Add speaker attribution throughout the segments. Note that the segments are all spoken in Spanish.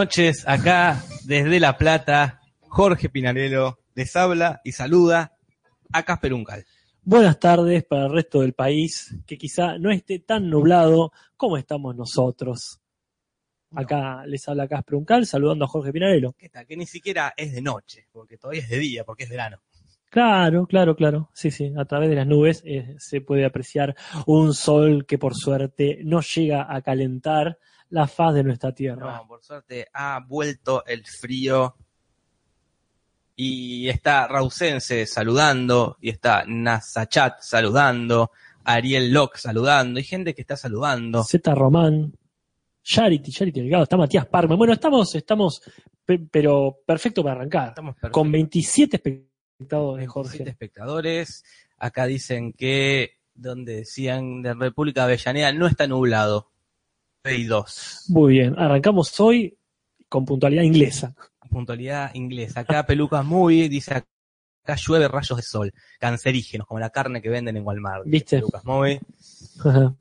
Speaker 1: Buenas noches, acá desde La Plata, Jorge Pinarello les habla y saluda a Casper Uncal.
Speaker 2: Buenas tardes para el resto del país, que quizá no esté tan nublado como estamos nosotros. Acá les habla Casper Uncal, saludando a Jorge Pinarello.
Speaker 1: ¿Qué tal? Que ni siquiera es de noche, porque todavía es de día, porque es verano.
Speaker 2: Claro, claro, claro. Sí, sí, a través de las nubes eh, se puede apreciar un sol que por suerte no llega a calentar la faz de nuestra tierra.
Speaker 1: No, por suerte ha vuelto el frío y está Rausense saludando, y está Nasachat saludando, Ariel Locke saludando, hay gente que está saludando.
Speaker 2: Z Román, Charity, Charity Delgado, está Matías Parma. Bueno, estamos, estamos, pe- pero perfecto para arrancar.
Speaker 1: Estamos perfectos.
Speaker 2: Con 27 espectadores,
Speaker 1: 27
Speaker 2: Jorge.
Speaker 1: espectadores. Acá dicen que donde decían de República Avellaneda no está nublado. Pay 2.
Speaker 2: Muy bien, arrancamos hoy con puntualidad inglesa.
Speaker 1: Puntualidad inglesa. Acá Pelucas Movie dice acá llueve rayos de sol, cancerígenos, como la carne que venden en Walmart.
Speaker 2: ¿Viste?
Speaker 1: Pelucas.
Speaker 2: Ajá.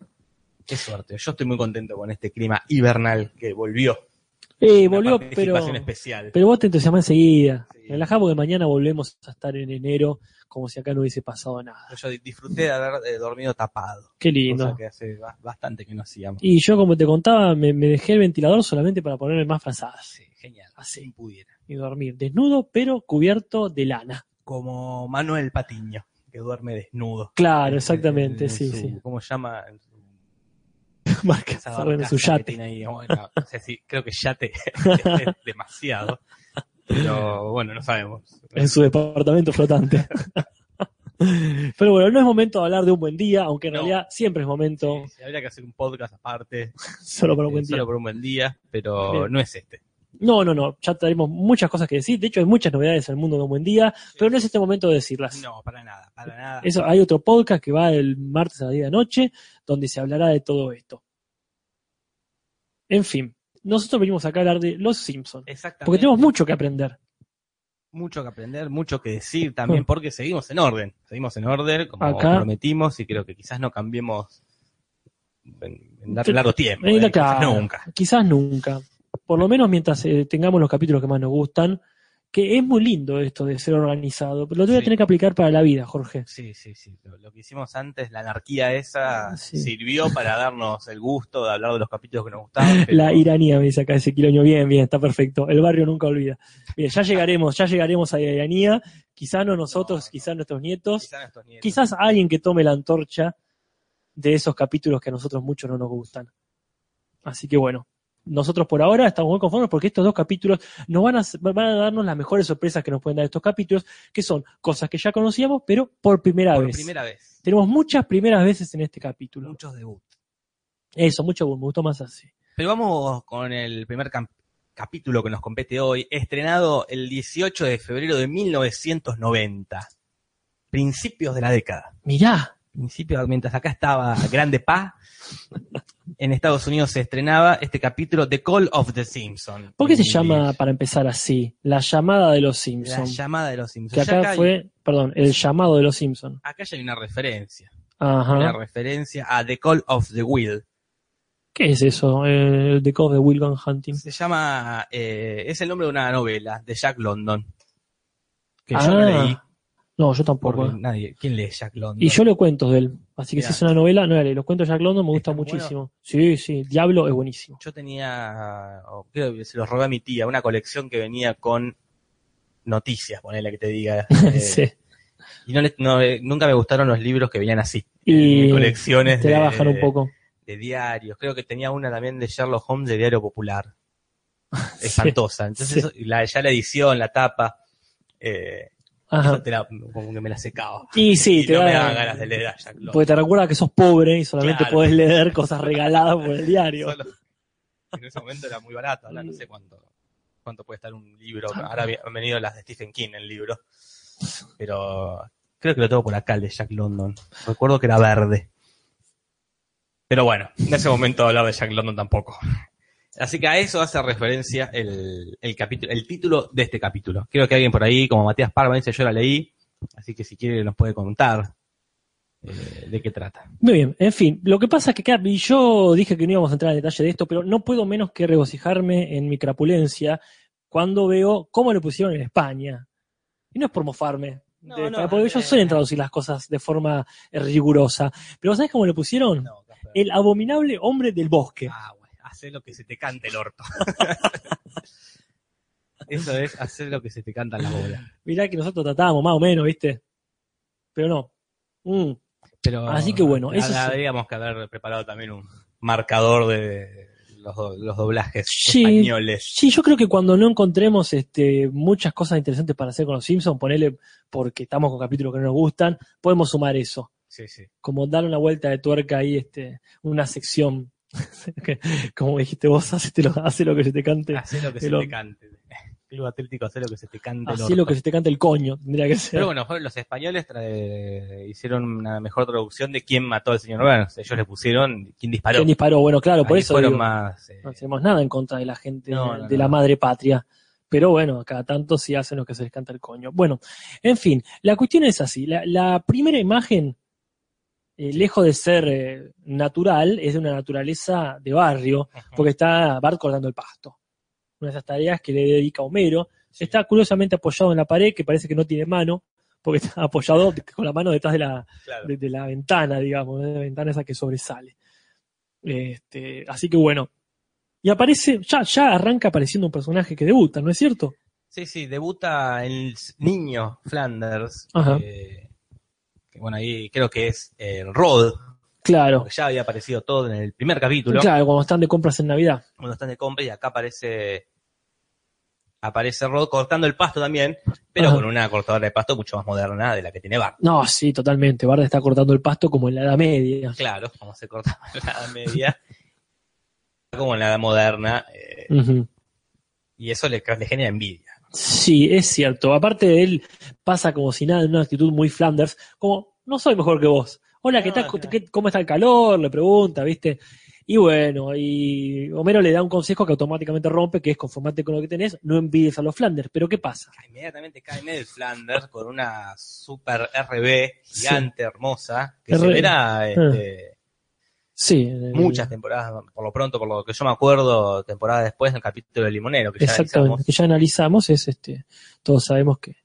Speaker 1: Qué suerte. Yo estoy muy contento con este clima hibernal que volvió.
Speaker 2: Eh,
Speaker 1: Una
Speaker 2: volvió, pero,
Speaker 1: especial.
Speaker 2: pero vos te entusiasmás enseguida.
Speaker 1: Sí.
Speaker 2: Relajá porque mañana volvemos a estar en enero como si acá no hubiese pasado nada.
Speaker 1: Yo disfruté de haber eh, dormido tapado.
Speaker 2: Qué
Speaker 1: Cosa
Speaker 2: lindo.
Speaker 1: que hace ba- bastante que no hacíamos.
Speaker 2: Y yo, como te contaba, me, me dejé el ventilador solamente para ponerme más frazadas
Speaker 1: Sí, genial.
Speaker 2: Así.
Speaker 1: Pudiera.
Speaker 2: y dormir desnudo, pero cubierto de lana.
Speaker 1: como Manuel Patiño, que duerme desnudo.
Speaker 2: Claro, exactamente,
Speaker 1: En
Speaker 2: sí,
Speaker 1: su-
Speaker 2: sí.
Speaker 1: ¿Cómo llama? En
Speaker 2: Marca,
Speaker 1: esa
Speaker 2: bueno, su yate.
Speaker 1: ahí. Bueno, no sé si, creo que yate es demasiado. Pero bueno, no sabemos.
Speaker 2: en su departamento flotante. Pero bueno, no es momento de hablar de un buen día, aunque en
Speaker 1: No.
Speaker 2: realidad siempre es momento
Speaker 1: Sí, sí, habría que hacer un podcast aparte,
Speaker 2: solo para un
Speaker 1: eh,
Speaker 2: buen día.
Speaker 1: solo por un buen día, pero
Speaker 2: Bien.
Speaker 1: no es este.
Speaker 2: No, no, no, ya tenemos muchas cosas que decir. De hecho, hay muchas novedades en el mundo de un buen día, pero no es este momento de decirlas.
Speaker 1: No, para nada, para nada.
Speaker 2: Eso, hay otro podcast que va el martes a la 10 de noche, donde se hablará de todo esto. En fin, nosotros venimos acá a hablar de Los Simpsons,
Speaker 1: Exactamente.
Speaker 2: porque tenemos mucho que aprender.
Speaker 1: mucho que aprender, mucho que decir también, porque seguimos en orden. Seguimos en orden, como
Speaker 2: Acá.
Speaker 1: prometimos, y creo que quizás no cambiemos en, en dar- largo tiempo.
Speaker 2: Eh,
Speaker 1: quizás nunca.
Speaker 2: Quizás nunca. Por lo menos mientras eh, tengamos los capítulos que más nos gustan, que es muy lindo esto de ser organizado, pero lo voy a
Speaker 1: Sí.
Speaker 2: tener que aplicar para la vida, Jorge.
Speaker 1: Sí, sí, sí. Lo, lo que hicimos antes, la anarquía esa,
Speaker 2: Sí.
Speaker 1: sirvió para darnos el gusto de hablar de los capítulos que nos gustaban. pero-
Speaker 2: La iranía, me dice acá ese quiloño. Bien, bien, está perfecto. El barrio nunca olvida. Bien, ya llegaremos, ya llegaremos a la iranía. Quizás no nosotros,
Speaker 1: No,
Speaker 2: nuestros nietos.
Speaker 1: Quizás nuestros nietos.
Speaker 2: Quizás alguien que tome la antorcha de esos capítulos que a nosotros mucho no nos gustan. Así que bueno, nosotros por ahora estamos muy conformes porque estos dos capítulos nos van a, van a darnos las mejores sorpresas que nos pueden dar estos capítulos, que son cosas que ya conocíamos, pero por primera
Speaker 1: Por
Speaker 2: vez.
Speaker 1: primera vez.
Speaker 2: Tenemos muchas primeras veces en este capítulo.
Speaker 1: Muchos debuts.
Speaker 2: Eso, mucho, me gustó más así.
Speaker 1: Pero vamos con el primer capítulo que nos compete hoy, estrenado el 18 de febrero de 1990. Principios de la década.
Speaker 2: Mirá,
Speaker 1: Mientras acá estaba Grande Pa, en Estados Unidos se estrenaba este capítulo The Call of the Simpsons.
Speaker 2: ¿por qué se llama, para empezar así, la llamada de los
Speaker 1: La
Speaker 2: Simpsons?
Speaker 1: llamada de los Simpsons.
Speaker 2: Que acá
Speaker 1: hay-
Speaker 2: fue, perdón, el llamado de los Simpsons.
Speaker 1: acá ya hay una referencia. Una referencia a The Call of the Will.
Speaker 2: ¿Qué es eso? Eh, El The Code de Will Gun Hunting.
Speaker 1: Se llama, eh, es el nombre de una novela de Jack London. Que yo
Speaker 2: Ah,
Speaker 1: leí.
Speaker 2: No, yo tampoco.
Speaker 1: Porque nadie, ¿quién lee Jack London?
Speaker 2: Y yo leo cuentos de él. Así que
Speaker 1: Mirá.
Speaker 2: si es una novela, no la. Los cuentos de Jack London me gustan muchísimo. Sí, sí. Diablo es buenísimo.
Speaker 1: Yo tenía, o creo que se los robé a mi tía, una colección que venía con noticias, ponele que te diga. eh,
Speaker 2: sí.
Speaker 1: Y no, le- no, eh, nunca me gustaron los libros que venían así.
Speaker 2: Y
Speaker 1: en colecciones
Speaker 2: te la
Speaker 1: de,
Speaker 2: bajan un poco.
Speaker 1: de diarios. Creo que tenía una también de Sherlock Holmes de Diario Popular. Espantosa. Entonces,
Speaker 2: Sí.
Speaker 1: la, ya la edición, la tapa, eh,
Speaker 2: Ajá.
Speaker 1: te la- como que me la secaba.
Speaker 2: Y sí,
Speaker 1: y
Speaker 2: te
Speaker 1: no me
Speaker 2: da-
Speaker 1: daban ganas de leer a Jack London.
Speaker 2: Porque te recuerda que sos pobre y solamente
Speaker 1: Claro.
Speaker 2: podés leer cosas regaladas por el diario.
Speaker 1: Solo- en ese momento era muy barato, ahora no sé cuánto, cuánto puede estar un libro. Ahora vi- han venido las de Stephen King el libro. Pero creo que lo tengo por acá, el de Jack London. Recuerdo que era verde. Pero bueno, en ese momento hablaba de Jack London tampoco. Así que a eso hace referencia el, el capítulo, el título de este capítulo. Creo que alguien por ahí, como Matías Parma, dice yo la leí. Así que si quiere nos puede contar eh, de qué trata.
Speaker 2: Muy bien, en fin, lo que pasa es que claro, y yo dije que no íbamos a entrar en detalle de esto, pero no puedo menos que regocijarme en mi crapulencia cuando veo cómo lo pusieron en España. Y no es por mofarme,
Speaker 1: No,
Speaker 2: de-
Speaker 1: no,
Speaker 2: porque ellos suelen traducir las cosas de forma rigurosa. Pero ¿sabes cómo lo pusieron? El abominable hombre del bosque.
Speaker 1: Ah, güey, hace lo que se te cante el orto. Eso es hacer lo que se te canta en la bola.
Speaker 2: Mirá que nosotros tratábamos más o menos, ¿viste? Pero no. Mm.
Speaker 1: Pero
Speaker 2: Así que bueno, eso.
Speaker 1: Habríamos que haber preparado también un marcador de los, do- los doblajes
Speaker 2: Sí.
Speaker 1: españoles.
Speaker 2: Sí, yo creo que cuando no encontremos este, muchas cosas interesantes para hacer con los Simpsons, ponele porque estamos con capítulos que no nos gustan, podemos sumar eso.
Speaker 1: Sí, sí.
Speaker 2: Como darle una vuelta de tuerca ahí, este, una sección. como dijiste vos, lo, hace lo que se te cante.
Speaker 1: Hacer lo que se te cante. Club Atlético, hacer lo que se te cante
Speaker 2: Así lo que se te cante el coño, tendría que ser.
Speaker 1: Pero bueno, los españoles tra- hicieron una mejor traducción de quién mató al señor Burns. Ellos le pusieron quién disparó.
Speaker 2: ¿Quién disparó? Bueno, claro, por
Speaker 1: Ahí
Speaker 2: eso
Speaker 1: fueron
Speaker 2: digo,
Speaker 1: más. eh,
Speaker 2: no tenemos nada en contra de la gente
Speaker 1: No,
Speaker 2: de la madre patria. Pero bueno, cada tanto sí hacen lo que se les canta el coño. Bueno, en fin, la cuestión es así. La, la primera imagen, eh, lejos de ser eh, natural, es de una naturaleza de barrio, porque está Bart cortando el pasto. Una de esas tareas que le dedica Homero.
Speaker 1: Sí.
Speaker 2: Está curiosamente apoyado en la pared, que parece que no tiene mano, porque está apoyado con la mano detrás de la,
Speaker 1: Claro.
Speaker 2: de, de la ventana, digamos, de la ventana esa que sobresale. Este, así que bueno. Y aparece, ya, ya arranca apareciendo un personaje que debuta, ¿no es cierto?
Speaker 1: Sí, sí, debuta el niño Flanders.
Speaker 2: Ajá.
Speaker 1: eh, que bueno, ahí creo que es eh, Rod,
Speaker 2: Claro.
Speaker 1: porque ya había aparecido todo en el primer capítulo,
Speaker 2: Claro, cuando están de compras en Navidad.
Speaker 1: cuando están de compra, y acá aparece aparece Rod cortando el pasto también, pero
Speaker 2: Ajá.
Speaker 1: con una cortadora de pasto mucho más moderna de la que tiene Bart.
Speaker 2: No, sí, totalmente. Bart está cortando el pasto como en la Edad Media.
Speaker 1: Claro, como se cortaba en la Edad Media, como en la Edad Moderna, eh, y eso le, le genera envidia.
Speaker 2: Sí, es cierto. Aparte de él, pasa como si nada, en una actitud muy Flanders, como, no soy mejor que vos. Hola, ¿qué
Speaker 1: No,
Speaker 2: tal?
Speaker 1: claro.
Speaker 2: ¿Qué- ¿Cómo está el calor? Le pregunta, ¿viste? Y bueno, y Homero le da un consejo que automáticamente rompe, que es conformarte con lo que tenés, no envidies a los Flanders. Pero ¿qué pasa?
Speaker 1: Inmediatamente cae Ned Flanders con una super RB gigante, hermosa, que se verá este,
Speaker 2: Sí. eh,
Speaker 1: muchas temporadas, por lo pronto, por lo que yo me acuerdo, temporadas después del capítulo de Limonero, que ya
Speaker 2: Exactamente,
Speaker 1: analizamos.
Speaker 2: que ya analizamos, es este, todos sabemos que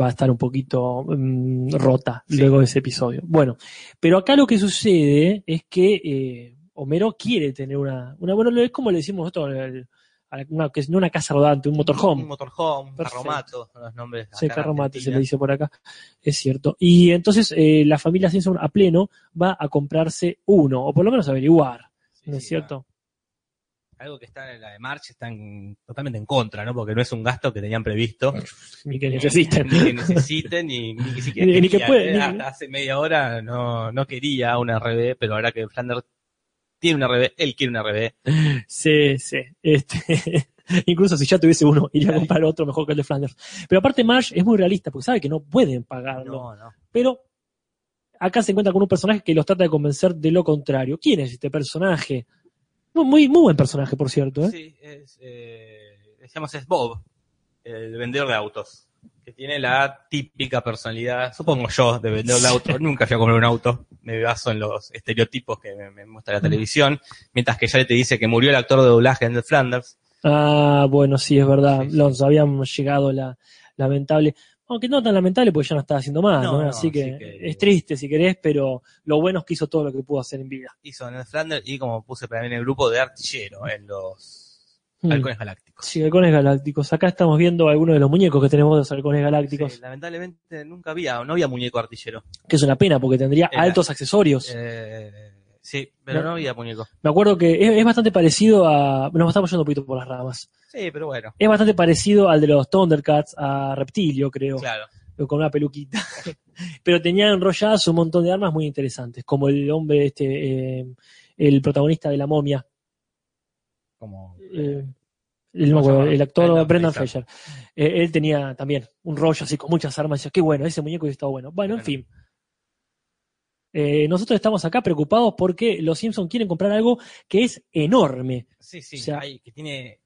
Speaker 2: va a estar un poquito mm, rota
Speaker 1: Sí.
Speaker 2: luego de ese episodio. Bueno, pero acá lo que sucede es que eh, Homero quiere tener una, una, bueno, es como le decimos nosotros, el- una, que es no una casa rodante, un motorhome.
Speaker 1: Un motorhome, un carromato, los nombres.
Speaker 2: Sí, carromate se le dice por acá, es cierto. Y entonces eh, la familia Simpson a pleno va a comprarse uno, o por lo menos averiguar,
Speaker 1: Sí,
Speaker 2: ¿no es
Speaker 1: sí,
Speaker 2: cierto?
Speaker 1: Algo que está en la de March está en- totalmente en contra, ¿no? Porque no es un gasto que tenían previsto.
Speaker 2: Ni que necesiten.
Speaker 1: Ni que necesiten, ni, ni que siquiera
Speaker 2: Ni- ni que
Speaker 1: hace media hora no, no quería una RB, pero ahora que Flanders tiene una RB, él quiere una RB.
Speaker 2: Sí, sí. Este, incluso si ya tuviese uno, iría a comprar otro mejor que el de Flanders. Pero aparte Marsh es muy realista porque sabe que no pueden pagarlo.
Speaker 1: No, no.
Speaker 2: Pero acá se encuentra con un personaje que los trata de convencer de lo contrario. ¿Quién es este personaje? Muy, muy, buen personaje, por cierto. ¿eh?
Speaker 1: Sí, es, eh, decíamos es Bob, el vendedor de autos, que tiene la típica personalidad, supongo yo, de vendedor de autos. Nunca fui a comprar un auto, me baso en los estereotipos que me, me muestra la televisión, mientras que ya te dice que murió el actor de doblaje en The Flanders.
Speaker 2: Ah, bueno, sí, es verdad.
Speaker 1: Sí, sí.
Speaker 2: Los habíamos llegado la lamentable. Aunque no tan lamentable porque ya no estaba haciendo más,
Speaker 1: No,
Speaker 2: ¿no?
Speaker 1: no,
Speaker 2: así, que
Speaker 1: así que-
Speaker 2: es triste si querés, pero lo bueno es que hizo todo lo que pudo hacer en vida.
Speaker 1: Hizo en The Flanders y como puse también en el grupo de artillero en los
Speaker 2: Mm.
Speaker 1: halcones galácticos.
Speaker 2: Sí, halcones galácticos. Acá estamos viendo algunos de los muñecos que tenemos de los halcones galácticos.
Speaker 1: Sí, lamentablemente nunca había, no había muñeco artillero.
Speaker 2: Que es una pena porque tendría
Speaker 1: Era-
Speaker 2: altos accesorios.
Speaker 1: Eh, sí, pero
Speaker 2: No.
Speaker 1: no había muñeco.
Speaker 2: Me acuerdo que es, es bastante parecido a. Nos estamos yendo un poquito por las ramas.
Speaker 1: Sí, pero bueno,
Speaker 2: Es bastante parecido al de los Thundercats, a Reptilio, creo,
Speaker 1: claro.
Speaker 2: con una peluquita. Pero tenía enrolladas un montón de armas muy interesantes, como el hombre, este, eh, el protagonista de la momia,
Speaker 1: Como,
Speaker 2: eh, el, no me
Speaker 1: ¿Cómo se
Speaker 2: acuerdo,
Speaker 1: llama?
Speaker 2: el actor
Speaker 1: Brendan
Speaker 2: Brendan,
Speaker 1: Fraser.
Speaker 2: Eh, él tenía también un rollo así con muchas armas. Y decía, qué bueno, ese muñeco estado bueno. Bueno, en fin. Eh, nosotros estamos acá preocupados porque los Simpsons quieren comprar algo que es enorme.
Speaker 1: Sí, sí,
Speaker 2: O sea-
Speaker 1: hay- que tiene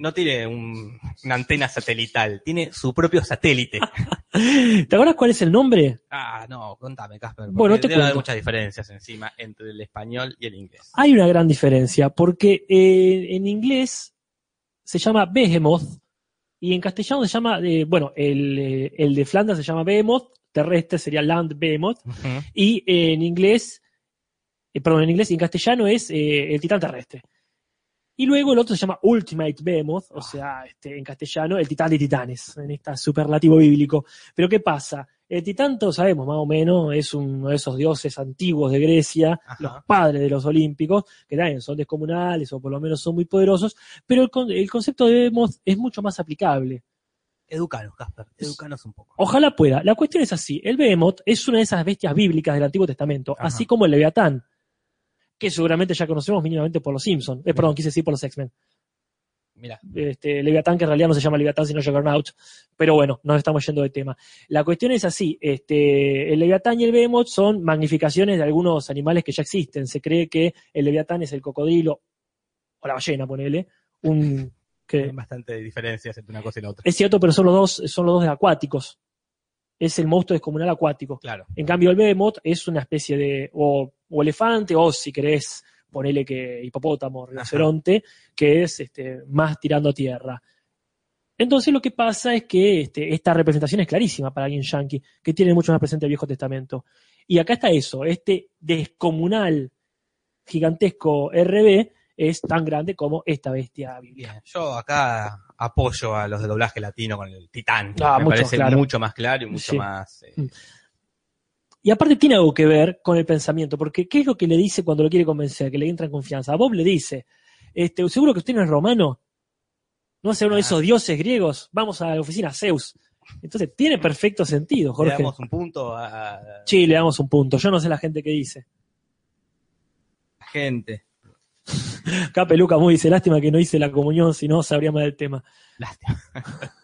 Speaker 1: no tiene un- una antena satelital, tiene su propio satélite.
Speaker 2: ¿Te acuerdas cuál es el nombre?
Speaker 1: ah, no, contame, Casper.
Speaker 2: Bueno, te
Speaker 1: debe haber
Speaker 2: cuento.
Speaker 1: muchas diferencias encima entre el español y el inglés.
Speaker 2: Hay una gran diferencia, porque eh, en inglés se llama Behemoth y en castellano se llama, eh, bueno, el, eh, el de Flanders se llama Behemoth, terrestre sería Land Behemoth, y eh, en inglés, perdón, en inglés y en castellano es eh, el titán terrestre. Y luego el otro se llama Ultimate Behemoth, o sea, este, en castellano, el titán de titanes, en este superlativo bíblico. Pero ¿qué pasa? El titán, todos sabemos, más o menos, es uno de esos dioses antiguos de Grecia,
Speaker 1: Ajá.
Speaker 2: los padres de los olímpicos, que también son descomunales o por lo menos son muy poderosos, pero el, con- el concepto de Behemoth es mucho más aplicable.
Speaker 1: Educanos, Casper, educanos un poco.
Speaker 2: Ojalá pueda. La cuestión es así. El Behemoth es una de esas bestias bíblicas del Antiguo Testamento,
Speaker 1: Ajá.
Speaker 2: así como el Leviatán, que seguramente ya conocemos mínimamente por los Simpsons. Eh, perdón, quise decir por los X-Men.
Speaker 1: Mira,
Speaker 2: Este, Leviatán, que en realidad no se llama Leviatán, sino Juggernaut. Pero bueno, nos estamos yendo de tema. La cuestión es así. Este, el Leviatán y el Behemoth son magnificaciones de algunos animales que ya existen. Se cree que el Leviatán es el cocodrilo, o la ballena, ponele, un... Que,
Speaker 1: hay bastante diferencias entre una cosa y la otra.
Speaker 2: es cierto, pero son los dos, son los dos acuáticos. Es el monstruo descomunal acuático.
Speaker 1: Claro.
Speaker 2: En cambio, el Behemoth es una especie de o, o elefante o, si querés, ponele que hipopótamo, rinoceronte, que es este, más tirando a tierra. Entonces lo que pasa es que este, esta representación es clarísima para alguien yankee, que tiene mucho más presente el Viejo Testamento. Y acá está eso, este descomunal, gigantesco RB es tan grande como esta bestia bíblica.
Speaker 1: Yo acá apoyo a los de doblaje latino con el Titán.
Speaker 2: Ah,
Speaker 1: Me
Speaker 2: mucho
Speaker 1: parece
Speaker 2: claro.
Speaker 1: mucho más claro y mucho
Speaker 2: Sí.
Speaker 1: más. eh,
Speaker 2: Mm. Y aparte tiene algo que ver con el pensamiento, porque ¿qué es lo que le dice cuando lo quiere convencer? Que le entra en confianza. A Bob le dice, este, seguro que usted no es romano, no es uno de
Speaker 1: Ah.
Speaker 2: esos dioses griegos, vamos a la oficina Zeus. Entonces tiene perfecto sentido,
Speaker 1: Le
Speaker 2: Jorge.
Speaker 1: damos un punto a a
Speaker 2: Sí, le damos un punto. Yo no sé la gente que dice.
Speaker 1: la gente.
Speaker 2: Acá Peluca muy dice, lástima que no hice la comunión, si no sabría más del tema.
Speaker 1: Lástima.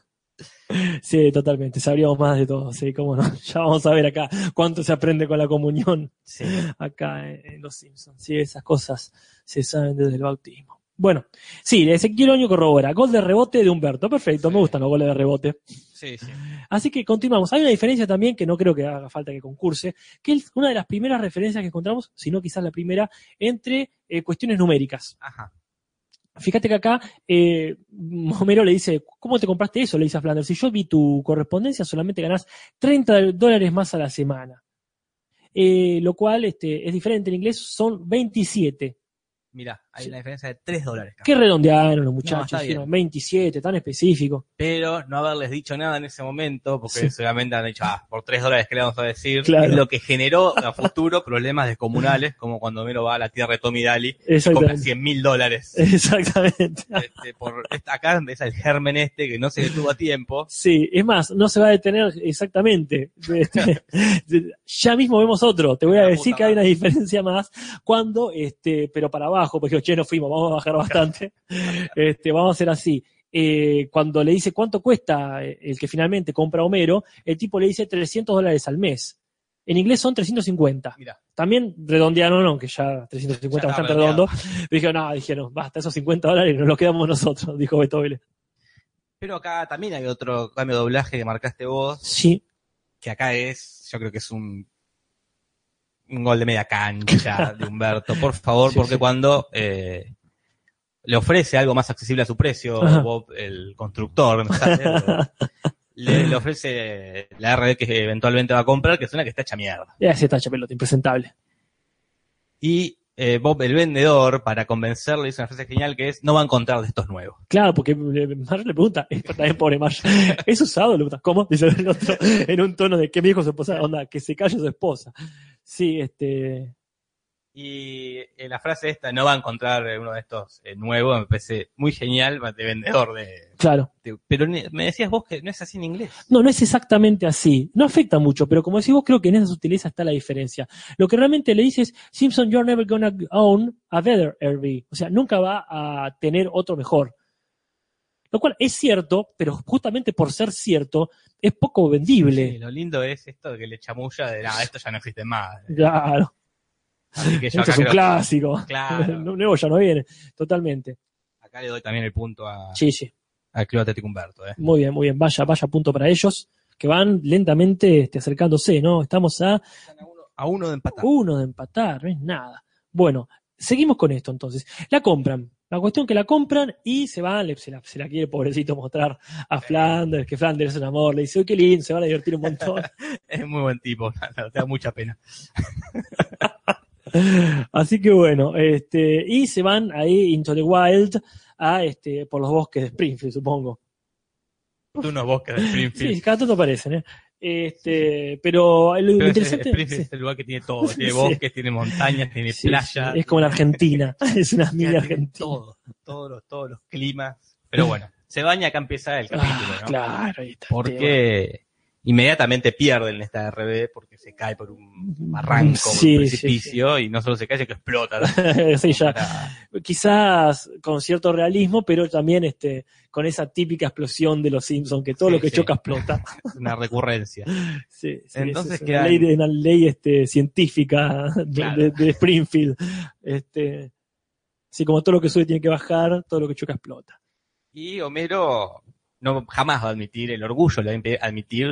Speaker 2: Sí, totalmente, sabríamos más de todo, sí, cómo no. Ya vamos a ver acá cuánto se aprende con la comunión.
Speaker 1: Sí.
Speaker 2: acá en, en Los Simpsons. Sí, esas cosas se saben desde el bautismo. Bueno, sí, Ezequiel Oño corrobora. Gol de rebote de Humberto. Perfecto, me gustan los goles de rebote.
Speaker 1: Sí, sí.
Speaker 2: Así que continuamos. Hay una diferencia también que no creo que haga falta que concurse, que es una de las primeras referencias que encontramos, si no quizás la primera, entre eh, cuestiones numéricas.
Speaker 1: Ajá.
Speaker 2: Fíjate que acá eh, Homero le dice, ¿cómo te compraste eso? Le dice a Flanders, si yo vi tu correspondencia, solamente ganás 30 dólares más a la semana. Eh, lo cual este, es diferente en inglés, son 27.
Speaker 1: Mira, hay una diferencia de 3 dólares.
Speaker 2: Qué redondearon los
Speaker 1: No,
Speaker 2: muchachos, hicieron 27, tan específico.
Speaker 1: Pero no haberles dicho nada en ese momento, porque
Speaker 2: Sí.
Speaker 1: seguramente han dicho, ah, por 3 dólares que le vamos a decir,
Speaker 2: Claro.
Speaker 1: es lo que generó a futuro problemas descomunales, como cuando Homero va a la tierra de Tommy Daly y compra
Speaker 2: Exactamente.
Speaker 1: 100 mil dólares.
Speaker 2: Exactamente.
Speaker 1: Este, por, esta- acá empieza el germen este que no se detuvo a tiempo.
Speaker 2: Sí, es más, no se va a detener exactamente. Este, ya mismo vemos otro. Te voy a
Speaker 1: La
Speaker 2: decir que hay una diferencia más cuando, este, pero para abajo, porque che, no fuimos, vamos a bajar bastante. Este, vamos a hacer así. Eh, cuando le dice cuánto cuesta eh, el que finalmente compra Homero, el tipo le dice 300 dólares al mes. En inglés son 350.
Speaker 1: Mira,
Speaker 2: También redondearon, aunque ya 350
Speaker 1: Ya
Speaker 2: bastante redondo. Dijeron, no, dijeron, basta, esos 50 dólares nos los quedamos nosotros, dijo Beto Vélez.
Speaker 1: pero acá también hay otro cambio de doblaje que marcaste vos,
Speaker 2: Sí,
Speaker 1: que acá es, yo creo que es un, un gol de media cancha de Humberto, por favor,
Speaker 2: Sí,
Speaker 1: porque
Speaker 2: sí.
Speaker 1: cuando eh, le ofrece algo más accesible a su precio. Bob, el constructor, sale, pero le, le ofrece la RD que eventualmente va a comprar, que es una que está hecha mierda.
Speaker 2: ya ese tacha pelota, impresentable.
Speaker 1: Y eh, Bob, el vendedor, para convencerle, dice una frase genial que es, no va a encontrar de estos nuevos.
Speaker 2: Claro, porque eh, Marge le pregunta, eh, también pobre Marge, ¿es usado? Le pregunta, ¿cómo? Dice el otro, en un tono de que me dijo su esposa, onda, que se calle su esposa. Sí, este,
Speaker 1: Y eh, la frase esta, no va a encontrar uno de estos eh, nuevos, me parece muy genial de vendedor de,
Speaker 2: claro.
Speaker 1: de- Pero me decías vos que no es así en inglés.
Speaker 2: No, no es exactamente así. No afecta mucho, pero como decís vos, creo que en esa sutileza está la diferencia. Lo que realmente le dice es, Simpson, you're never gonna own a better RV. O sea, nunca va a tener otro mejor. Lo cual es cierto, pero justamente por ser cierto, es poco
Speaker 1: Sí,
Speaker 2: vendible.
Speaker 1: lo lindo es esto de que le chamulla de, nada, esto ya no existe más.
Speaker 2: Claro.
Speaker 1: Así que yo
Speaker 2: Esto es un
Speaker 1: creo-
Speaker 2: clásico.
Speaker 1: Claro.
Speaker 2: Lo nuevo ya no viene. Totalmente.
Speaker 1: acá acá le doy también el punto a,
Speaker 2: Sí, sí.
Speaker 1: al Club Atlético Humberto. ¿eh?
Speaker 2: Muy bien, muy bien. Vaya, vaya punto para ellos, que van lentamente este, acercándose, ¿no? Estamos a
Speaker 1: Están a uno, a uno de empatar.
Speaker 2: uno de empatar, no es nada. Bueno, seguimos con esto entonces. La compran. La cuestión que la compran y se va, le- se la, se la quiere pobrecito mostrar a Flanders, que Flanders es un amor, le dice, uy, qué lindo, se van a divertir un montón.
Speaker 1: Es muy buen tipo, te da mucha pena.
Speaker 2: Así que bueno, este, y se van ahí into the wild a este, por los bosques de Springfield, supongo.
Speaker 1: Unos bosques de Springfield.
Speaker 2: Sí, cada tanto aparecen, ¿eh? Este, pero lo
Speaker 1: Pero es-
Speaker 2: interesante sí,
Speaker 1: es el lugar que tiene todo. Tiene
Speaker 2: Sí.
Speaker 1: bosques, tiene montañas, tiene
Speaker 2: sí,
Speaker 1: playa.
Speaker 2: sí, es como la Argentina, es una mini Argentina.
Speaker 1: Todo, todos los, todos los climas. Pero bueno, se baña acá empieza el capítulo,
Speaker 2: Ah,
Speaker 1: ¿no?
Speaker 2: Claro, ahí está.
Speaker 1: Porque inmediatamente pierden esta RB porque se cae por un barranco,
Speaker 2: Sí,
Speaker 1: un
Speaker 2: sí,
Speaker 1: precipicio, y no solo se cae, sino que explota.
Speaker 2: sí, ya.
Speaker 1: Para-
Speaker 2: Quizás con cierto realismo, pero también este, con esa típica explosión de los Simpsons, que todo lo que choca explota.
Speaker 1: Una recurrencia.
Speaker 2: Sí,
Speaker 1: Entonces
Speaker 2: es
Speaker 1: quedan-
Speaker 2: una ley, de, una ley este, científica de,
Speaker 1: Claro.
Speaker 2: de- de Springfield. Este, sí, como todo lo que sube tiene que bajar, todo lo que choca explota.
Speaker 1: Y Homero no jamás va a admitir, el orgullo le va a admitir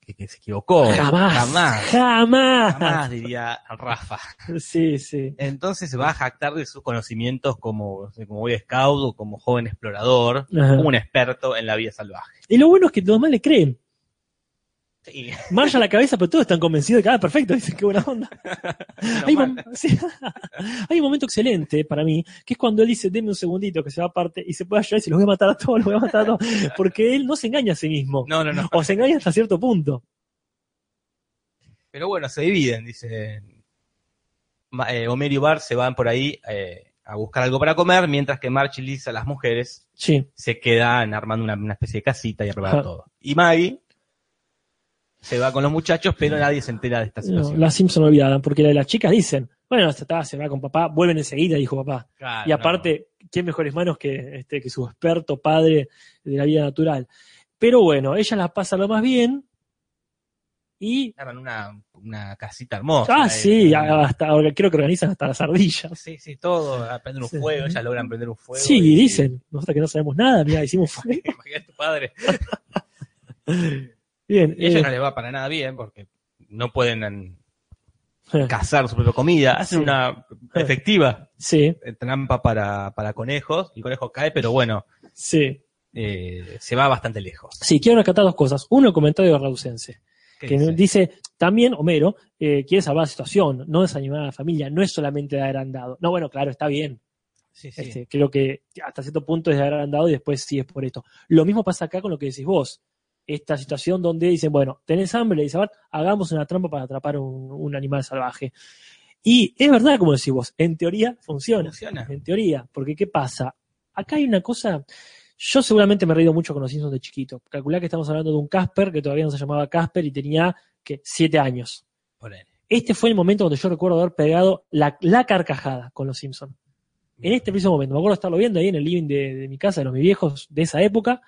Speaker 1: que, que se equivocó.
Speaker 2: jamás,
Speaker 1: Jamás.
Speaker 2: jamás.
Speaker 1: Jamás, diría Rafa.
Speaker 2: Sí, sí.
Speaker 1: Entonces se va a jactar de sus conocimientos como, como Boy Scout o como joven explorador,
Speaker 2: Ajá.
Speaker 1: como un experto en la vida salvaje.
Speaker 2: Y lo bueno es que los demás le creen.
Speaker 1: Sí.
Speaker 2: Marcha la cabeza, pero todos están convencidos de que, ah, perfecto, dicen, qué buena onda. Hay, un mom- sí. Hay un momento excelente para mí, que es cuando él dice, deme un segundito que se va aparte y se puede ayudar y se los voy a matar a todos, los voy a matar a todos, porque él no se engaña a sí mismo,
Speaker 1: No, no, no.
Speaker 2: o se engaña hasta cierto punto.
Speaker 1: Pero bueno, se dividen, dice. Eh, Homero y Bart se van por ahí eh, a buscar algo para comer, mientras que Marge y Lisa, las mujeres,
Speaker 2: Sí,
Speaker 1: se quedan armando una, una especie de casita y arreglando todo. Y Maggie se va con los muchachos, pero nadie se entera de esta
Speaker 2: no,
Speaker 1: situación.
Speaker 2: las Simpson olvidadas, porque las chicas dicen, bueno, se, está, se va con papá, vuelven enseguida, dijo papá.
Speaker 1: Claro,
Speaker 2: Y aparte, ¿quién mejores manos que, este, que su experto padre de la vida natural? Pero bueno, ella la pasa lo más bien y...
Speaker 1: no. Arman una, una casita hermosa.
Speaker 2: Ah,
Speaker 1: eh,
Speaker 2: sí,
Speaker 1: con-
Speaker 2: hasta, ahora creo que organizan hasta las ardillas.
Speaker 1: Sí, sí, todo, a prender un
Speaker 2: Sí.
Speaker 1: fuego, ellas logran prender un fuego.
Speaker 2: Sí,
Speaker 1: y-
Speaker 2: dicen, nosotros que no sabemos nada, mira, hicimos fuego.
Speaker 1: Imagínate tu padre.
Speaker 2: Bien,
Speaker 1: Y a ellos
Speaker 2: eh,
Speaker 1: no les va para nada bien porque no pueden en,
Speaker 2: eh,
Speaker 1: cazar su propia comida. Hacen
Speaker 2: Sí.
Speaker 1: una efectiva
Speaker 2: sí,
Speaker 1: eh, trampa para, para conejos. El conejo cae, pero bueno,
Speaker 2: sí.
Speaker 1: eh, se va bastante lejos.
Speaker 2: Sí, quiero rescatar dos cosas. Uno, el comentario de Rausense,
Speaker 1: ¿Qué
Speaker 2: que
Speaker 1: dice?
Speaker 2: dice, también Homero eh, quiere salvar la situación, no desanimar a la familia, no es solamente de haber andado. No, bueno, claro, está bien.
Speaker 1: Sí, sí.
Speaker 2: Este, creo que hasta cierto punto es de haber andado y después sí es por esto. Lo mismo pasa acá con lo que decís vos. Esta situación donde dicen, bueno, tenés hambre, "Bart, hagamos una trampa para atrapar un, un animal salvaje. Y es verdad, como decís vos, en teoría funciona.
Speaker 1: Funciona.
Speaker 2: En teoría, porque ¿qué pasa? Acá hay una cosa, yo seguramente me he reído mucho con los Simpsons de chiquito. Calculá que estamos hablando de un Casper que todavía no se llamaba Casper y tenía, que siete años.
Speaker 1: Ponele.
Speaker 2: Este fue el momento donde yo recuerdo haber pegado la, la carcajada con los Simpsons. En este preciso momento, me acuerdo estarlo viendo ahí en el living de, de mi casa, de los mis viejos de esa época.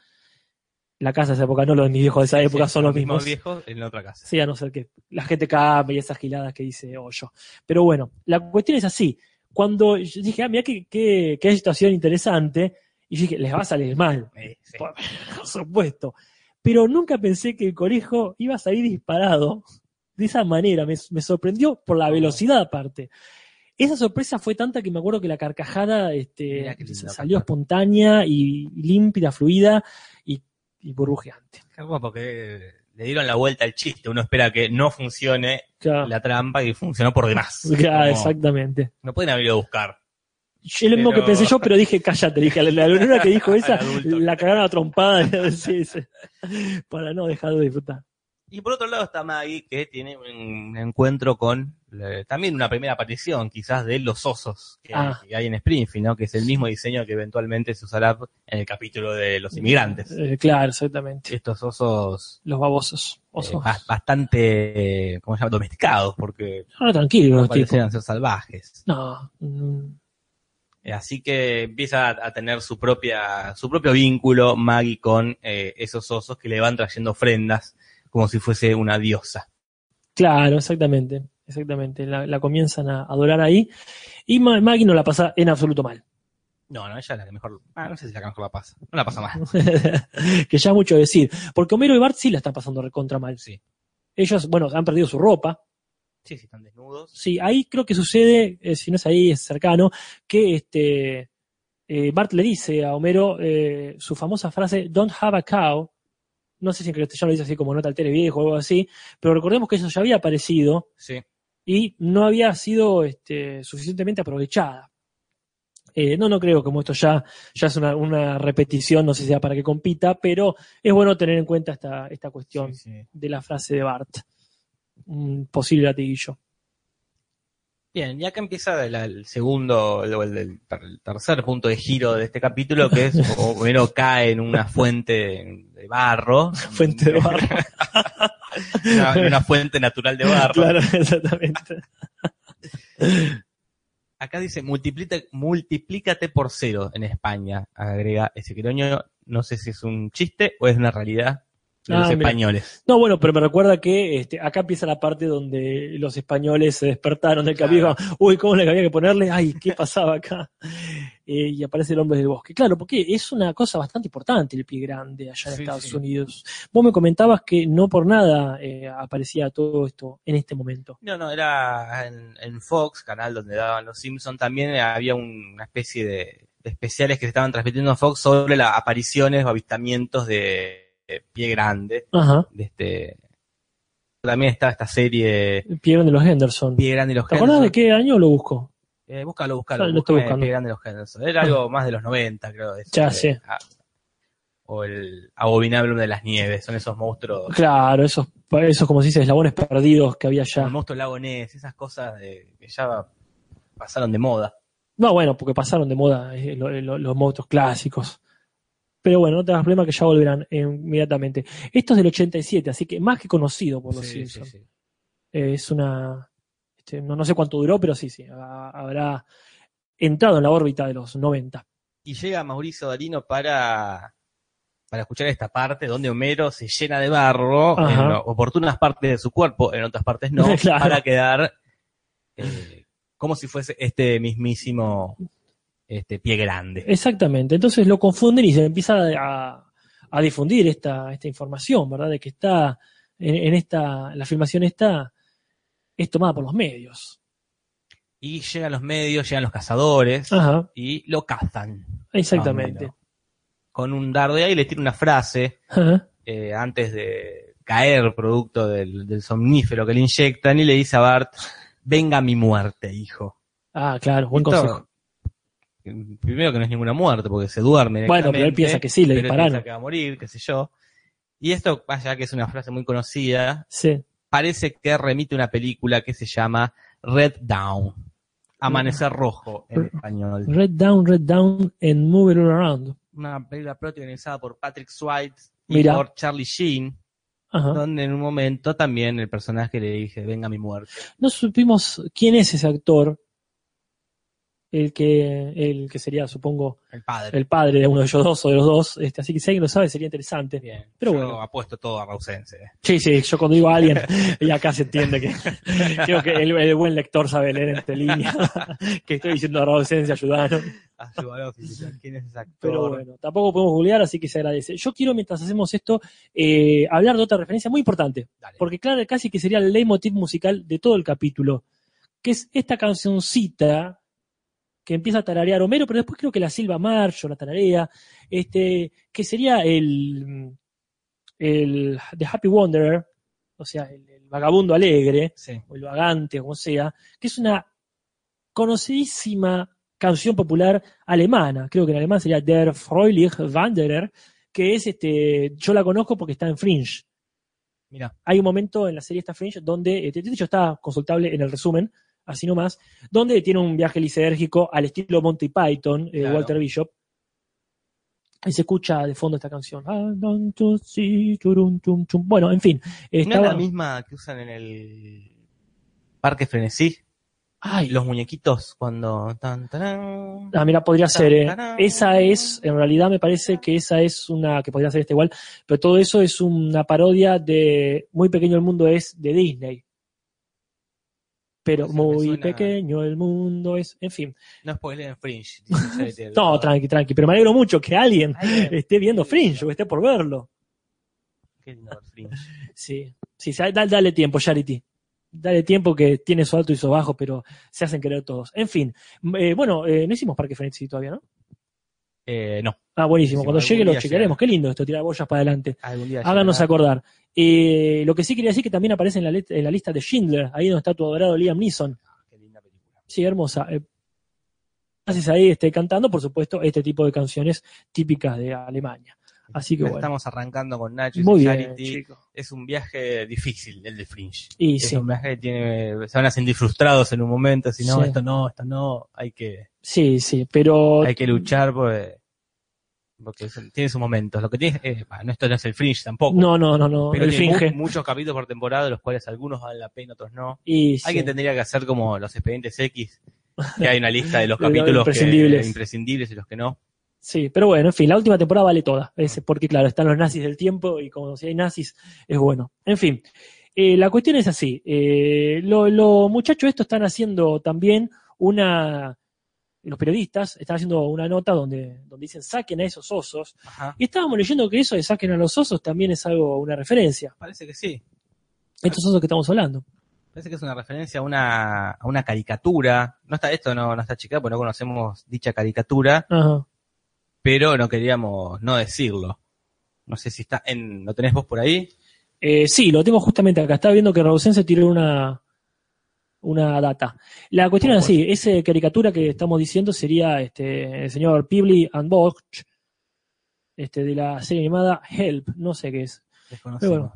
Speaker 2: La casa de esa época, no los viejos de esa
Speaker 1: Sí,
Speaker 2: época,
Speaker 1: sí,
Speaker 2: son los mismos.
Speaker 1: viejos en la otra casa.
Speaker 2: Sí, a no ser que la gente cambie y esas giladas que dice Hoyo. Pero bueno, la cuestión es así. Cuando yo dije, ah, mira qué, qué, qué situación interesante, y yo dije, les va a salir mal,
Speaker 1: sí.
Speaker 2: por, por supuesto. Pero nunca pensé que el conejo iba a salir disparado de esa manera. Me, me sorprendió por la velocidad aparte. Esa sorpresa fue tanta que me acuerdo que la carcajada este,
Speaker 1: lindo,
Speaker 2: salió espontánea y límpida, fluida y, y burbujeante.
Speaker 1: Como porque le dieron la vuelta al chiste. Uno espera que no funcione la trampa y funcionó por demás. Como,
Speaker 2: exactamente.
Speaker 1: No pueden haber ido a buscar.
Speaker 2: Es lo mismo
Speaker 1: Pero-
Speaker 2: que pensé yo, pero dije, cállate, dije, la, la que dijo esa, la cagaron a trompada, sí, sí, para no dejar de disfrutar.
Speaker 1: Y por otro lado está Maggie, que tiene un encuentro con eh, también una primera aparición, quizás, de los osos que,
Speaker 2: Ah.
Speaker 1: que hay en Springfield, ¿no? que es el mismo diseño que eventualmente se usará en el capítulo de los inmigrantes.
Speaker 2: Eh, claro, exactamente.
Speaker 1: Estos osos
Speaker 2: Los babosos.
Speaker 1: eh,
Speaker 2: Osos.
Speaker 1: ba- bastante, ¿cómo se llama? Domesticados, porque
Speaker 2: Ahora tranquilo,
Speaker 1: no
Speaker 2: los tipos.
Speaker 1: parecían ser salvajes.
Speaker 2: No, mm,
Speaker 1: Así que empieza a, tener su propia, su propio vínculo Maggie con esos osos que le van trayendo ofrendas como si fuese una diosa.
Speaker 2: claro, exactamente. Exactamente. La, la comienzan a adorar ahí. Y Ma- Maggie no la pasa en absoluto mal.
Speaker 1: No, no, ella es la que mejor. Ah, no sé si la que mejor la pasa. No la pasa mal.
Speaker 2: que ya es mucho decir. Porque Homero y Bart sí la están pasando recontra mal.
Speaker 1: Sí.
Speaker 2: Ellos, bueno, han perdido su ropa.
Speaker 1: Sí, sí, están desnudos.
Speaker 2: Sí, ahí creo que sucede, eh, si no es ahí, es cercano, que este eh, Bart le dice a Homero eh, su famosa frase, Don't have a cow. No sé si en castellano lo dice así como no te alteres viejo o algo así, pero recordemos que eso ya había aparecido
Speaker 1: Sí.
Speaker 2: y no había sido este, suficientemente aprovechada. Eh, no, no creo como esto ya, ya es una, una repetición, no sé si sea para que compita, pero es bueno tener en cuenta esta, esta cuestión
Speaker 1: Sí, sí.
Speaker 2: de la frase de Bart. Un posible latiguillo.
Speaker 1: Bien, y acá empieza el, el segundo, o el, el tercer punto de giro de este capítulo, que es Homero cae en una fuente de barro.
Speaker 2: Fuente de barro.
Speaker 1: una, una fuente natural de barro.
Speaker 2: Claro, exactamente.
Speaker 1: Acá dice, multiplícate, multiplícate por cero en España, agrega ese queroño. No sé si es un chiste o es una realidad de
Speaker 2: Ah,
Speaker 1: los
Speaker 2: mira.
Speaker 1: españoles.
Speaker 2: No, bueno, pero me recuerda que este, acá empieza la parte donde los españoles se despertaron del
Speaker 1: Claro.
Speaker 2: capítulo. Uy, ¿cómo le había que ponerle? Ay, ¿qué pasaba acá? Eh, y aparece el hombre del bosque. Claro, porque es una cosa bastante importante el pie grande allá en
Speaker 1: Sí,
Speaker 2: Estados
Speaker 1: sí.
Speaker 2: Unidos. Vos me comentabas que no por nada eh, aparecía todo esto en este momento.
Speaker 1: No, no, era en, en Fox, canal donde daban los Simpsons, también había una especie de, de especiales que se estaban transmitiendo en Fox sobre las apariciones o avistamientos de, de Pie Grande.
Speaker 2: Ajá.
Speaker 1: De este, también está esta serie
Speaker 2: El pie grande de los Henderson.
Speaker 1: Pie Grande los
Speaker 2: ¿Te acordás
Speaker 1: Henderson.
Speaker 2: de qué año lo busco?
Speaker 1: Eh, búscalo, búscalo.
Speaker 2: Lo estoy buscando.
Speaker 1: Pie Grande los Henderson. Era algo más de los 90, creo. eso,
Speaker 2: Ya
Speaker 1: eh,
Speaker 2: sé.
Speaker 1: ah, o el Abominable de las Nieves, son esos monstruos.
Speaker 2: Claro, esos, esos como se dice, eslabones perdidos que había
Speaker 1: El
Speaker 2: ya.
Speaker 1: monstruo Lago Ness, esas cosas de- que ya pasaron de moda.
Speaker 2: No, bueno, porque pasaron de moda eh, lo- lo- los monstruos clásicos. Pero bueno, no te problema que ya volverán eh, inmediatamente. Esto es del 87, así que más que conocido por los
Speaker 1: Sí,
Speaker 2: Simpsons.
Speaker 1: sí.
Speaker 2: Eh, es una. este, no, no sé cuánto duró, pero sí, sí. ha- habrá entrado en la órbita de los 90.
Speaker 1: Y llega Mauricio Darino para, para escuchar esta parte donde Homero se llena de barro
Speaker 2: Ajá.
Speaker 1: en oportunas partes de su cuerpo, en otras partes no,
Speaker 2: Claro.
Speaker 1: para quedar eh, como si fuese este mismísimo este pie grande.
Speaker 2: Exactamente. Entonces lo confunden y se empieza a, a difundir esta, esta información, ¿verdad? De que está en, en esta. La filmación está. es tomada por los medios.
Speaker 1: Y llegan los medios, llegan los cazadores
Speaker 2: Ajá,
Speaker 1: y lo cazan.
Speaker 2: exactamente.
Speaker 1: Con un dardo y ahí le tira una frase eh, antes de caer producto del, del somnífero que le inyectan y le dice a Bart, venga mi muerte, hijo.
Speaker 2: Ah, claro, buen consejo.
Speaker 1: Primero que no es ninguna muerte porque se duerme.
Speaker 2: Bueno, pero él piensa que sí, le dispararon.
Speaker 1: piensa que va a morir, qué sé yo. Y esto, vaya que es una frase muy conocida,
Speaker 2: Sí.
Speaker 1: parece que remite a una película que se llama Red Down. Amanecer Rojo en español.
Speaker 2: Red down, red down, and move it all around.
Speaker 1: Una película protagonizada por Patrick Swayze y
Speaker 2: Mira.
Speaker 1: por Charlie Sheen,
Speaker 2: Ajá.
Speaker 1: donde en un momento también el personaje le dice, venga mi muerte.
Speaker 2: No supimos quién es ese actor. El que, el que sería, supongo,
Speaker 1: El padre.
Speaker 2: el padre de uno de ellos dos o de los dos. Este, así que si alguien lo sabe, sería interesante.
Speaker 1: Bien.
Speaker 2: Pero
Speaker 1: Yo
Speaker 2: bueno.
Speaker 1: apuesto todo a Rausense.
Speaker 2: Sí, sí, yo cuando digo a alguien, y acá se entiende que creo que el, el buen lector sabe leer entre líneas que estoy diciendo a.
Speaker 1: Ayúdalo, Filipe. ¿Quién es ese actor?
Speaker 2: Pero bueno, tampoco podemos googlear, así que se agradece. Yo quiero, mientras hacemos esto, eh, hablar de otra referencia muy importante.
Speaker 1: Dale.
Speaker 2: Porque claro, casi que sería el leitmotiv musical de todo el capítulo, que es esta cancioncita que empieza a tararear Homero, pero después creo que la Silva Marcho la tararea, este, que sería el, el The Happy Wanderer, o sea, el, el vagabundo alegre,
Speaker 1: Sí.
Speaker 2: o el vagante, como sea, que es una conocidísima canción popular alemana, creo que en alemán sería Der Freulich Wanderer, que es este, yo la conozco porque está en Fringe
Speaker 1: Mira.
Speaker 2: hay un momento en la serie esta Fringe donde, eh, de hecho está consultable en el resumen, así nomás, donde tiene un viaje lisérgico al estilo Monty Python, eh,
Speaker 1: Claro.
Speaker 2: Walter Bishop. Y se escucha de fondo esta canción. Tum. Bueno, en fin.
Speaker 1: ¿No es la misma que usan en el Parque Frenesí?
Speaker 2: Ay,
Speaker 1: Los muñequitos cuando... Tan, tarán.
Speaker 2: Ah, mira, podría ser. eh. Esa es, en realidad me parece que esa es una, que podría ser esta igual, pero todo eso es una parodia de Muy Pequeño el Mundo es de Disney. Pero muy
Speaker 1: suena-
Speaker 2: pequeño el mundo es. En fin.
Speaker 1: No Fringe. dice Charity del
Speaker 2: No, tranqui, tranqui. Pero me alegro mucho que alguien esté viendo Fringe o esté por verlo.
Speaker 1: Qué lindo Fringe.
Speaker 2: Sí, sí, dale, dale tiempo, Charity. Dale tiempo que tiene su alto y su bajo, pero se hacen querer todos. En fin, eh, bueno, eh, no hicimos Parque Frenzy todavía, ¿no?
Speaker 1: Eh, no,
Speaker 2: Ah, buenísimo. Cuando llegue lo chequearemos. Qué lindo esto, tirar bollas para adelante. Háganos acordar. Eh, lo que sí quería decir que también aparece en la, let- en la lista de Schindler, ahí donde está tu adorado Liam Neeson.
Speaker 1: Qué linda película.
Speaker 2: Sí, hermosa. Eh, Gracias ahí esté cantando, por supuesto, este tipo de canciones típicas de Alemania. Así que bueno.
Speaker 1: Estamos arrancando con Nacho y
Speaker 2: Muy bien,
Speaker 1: Charity.
Speaker 2: chicos.
Speaker 1: Es un viaje difícil el de Fringe.
Speaker 2: Y
Speaker 1: es
Speaker 2: sí,
Speaker 1: un viaje que tiene, se van a sentir frustrados en un momento, si no,
Speaker 2: Sí.
Speaker 1: esto no, esto no, hay que,
Speaker 2: sí, sí, pero
Speaker 1: hay que luchar porque, porque es- tiene sus momentos. Lo que tiene, eh, bueno, esto no es el Fringe tampoco.
Speaker 2: no, no, no, no,
Speaker 1: pero
Speaker 2: el
Speaker 1: tiene mu-
Speaker 2: finge.
Speaker 1: muchos capítulos por temporada, de los cuales algunos valen la pena, otros no.
Speaker 2: Y sí.
Speaker 1: Alguien tendría que hacer como los expedientes X, que hay una lista de los capítulos que-
Speaker 2: imprescindibles.
Speaker 1: imprescindibles y los que no.
Speaker 2: Sí, pero bueno, en fin, la última temporada vale toda. Es porque, claro, están los nazis del tiempo y como si hay nazis, es bueno. En fin, eh, la cuestión es así. Eh, lo- los muchachos estos están haciendo también una... Los periodistas están haciendo una nota donde, donde dicen saquen a esos osos.
Speaker 1: Ajá.
Speaker 2: Y estábamos leyendo que eso de saquen a los osos también es algo, una referencia.
Speaker 1: Parece que sí.
Speaker 2: Estos osos que estamos hablando.
Speaker 1: Parece que es una referencia a una, a una caricatura. No está, esto no, no está chequeado porque no conocemos dicha caricatura,
Speaker 2: Ajá.
Speaker 1: pero no queríamos no decirlo. No sé si está en, ¿lo tenés vos por ahí?
Speaker 2: Eh, sí, lo tengo justamente acá. Estaba viendo que Rausense tiró una, una data. La cuestión es así, esa caricatura que estamos diciendo sería este, el señor Pibli and Bosch, este, de la serie animada Help, no sé qué es. Pero bueno.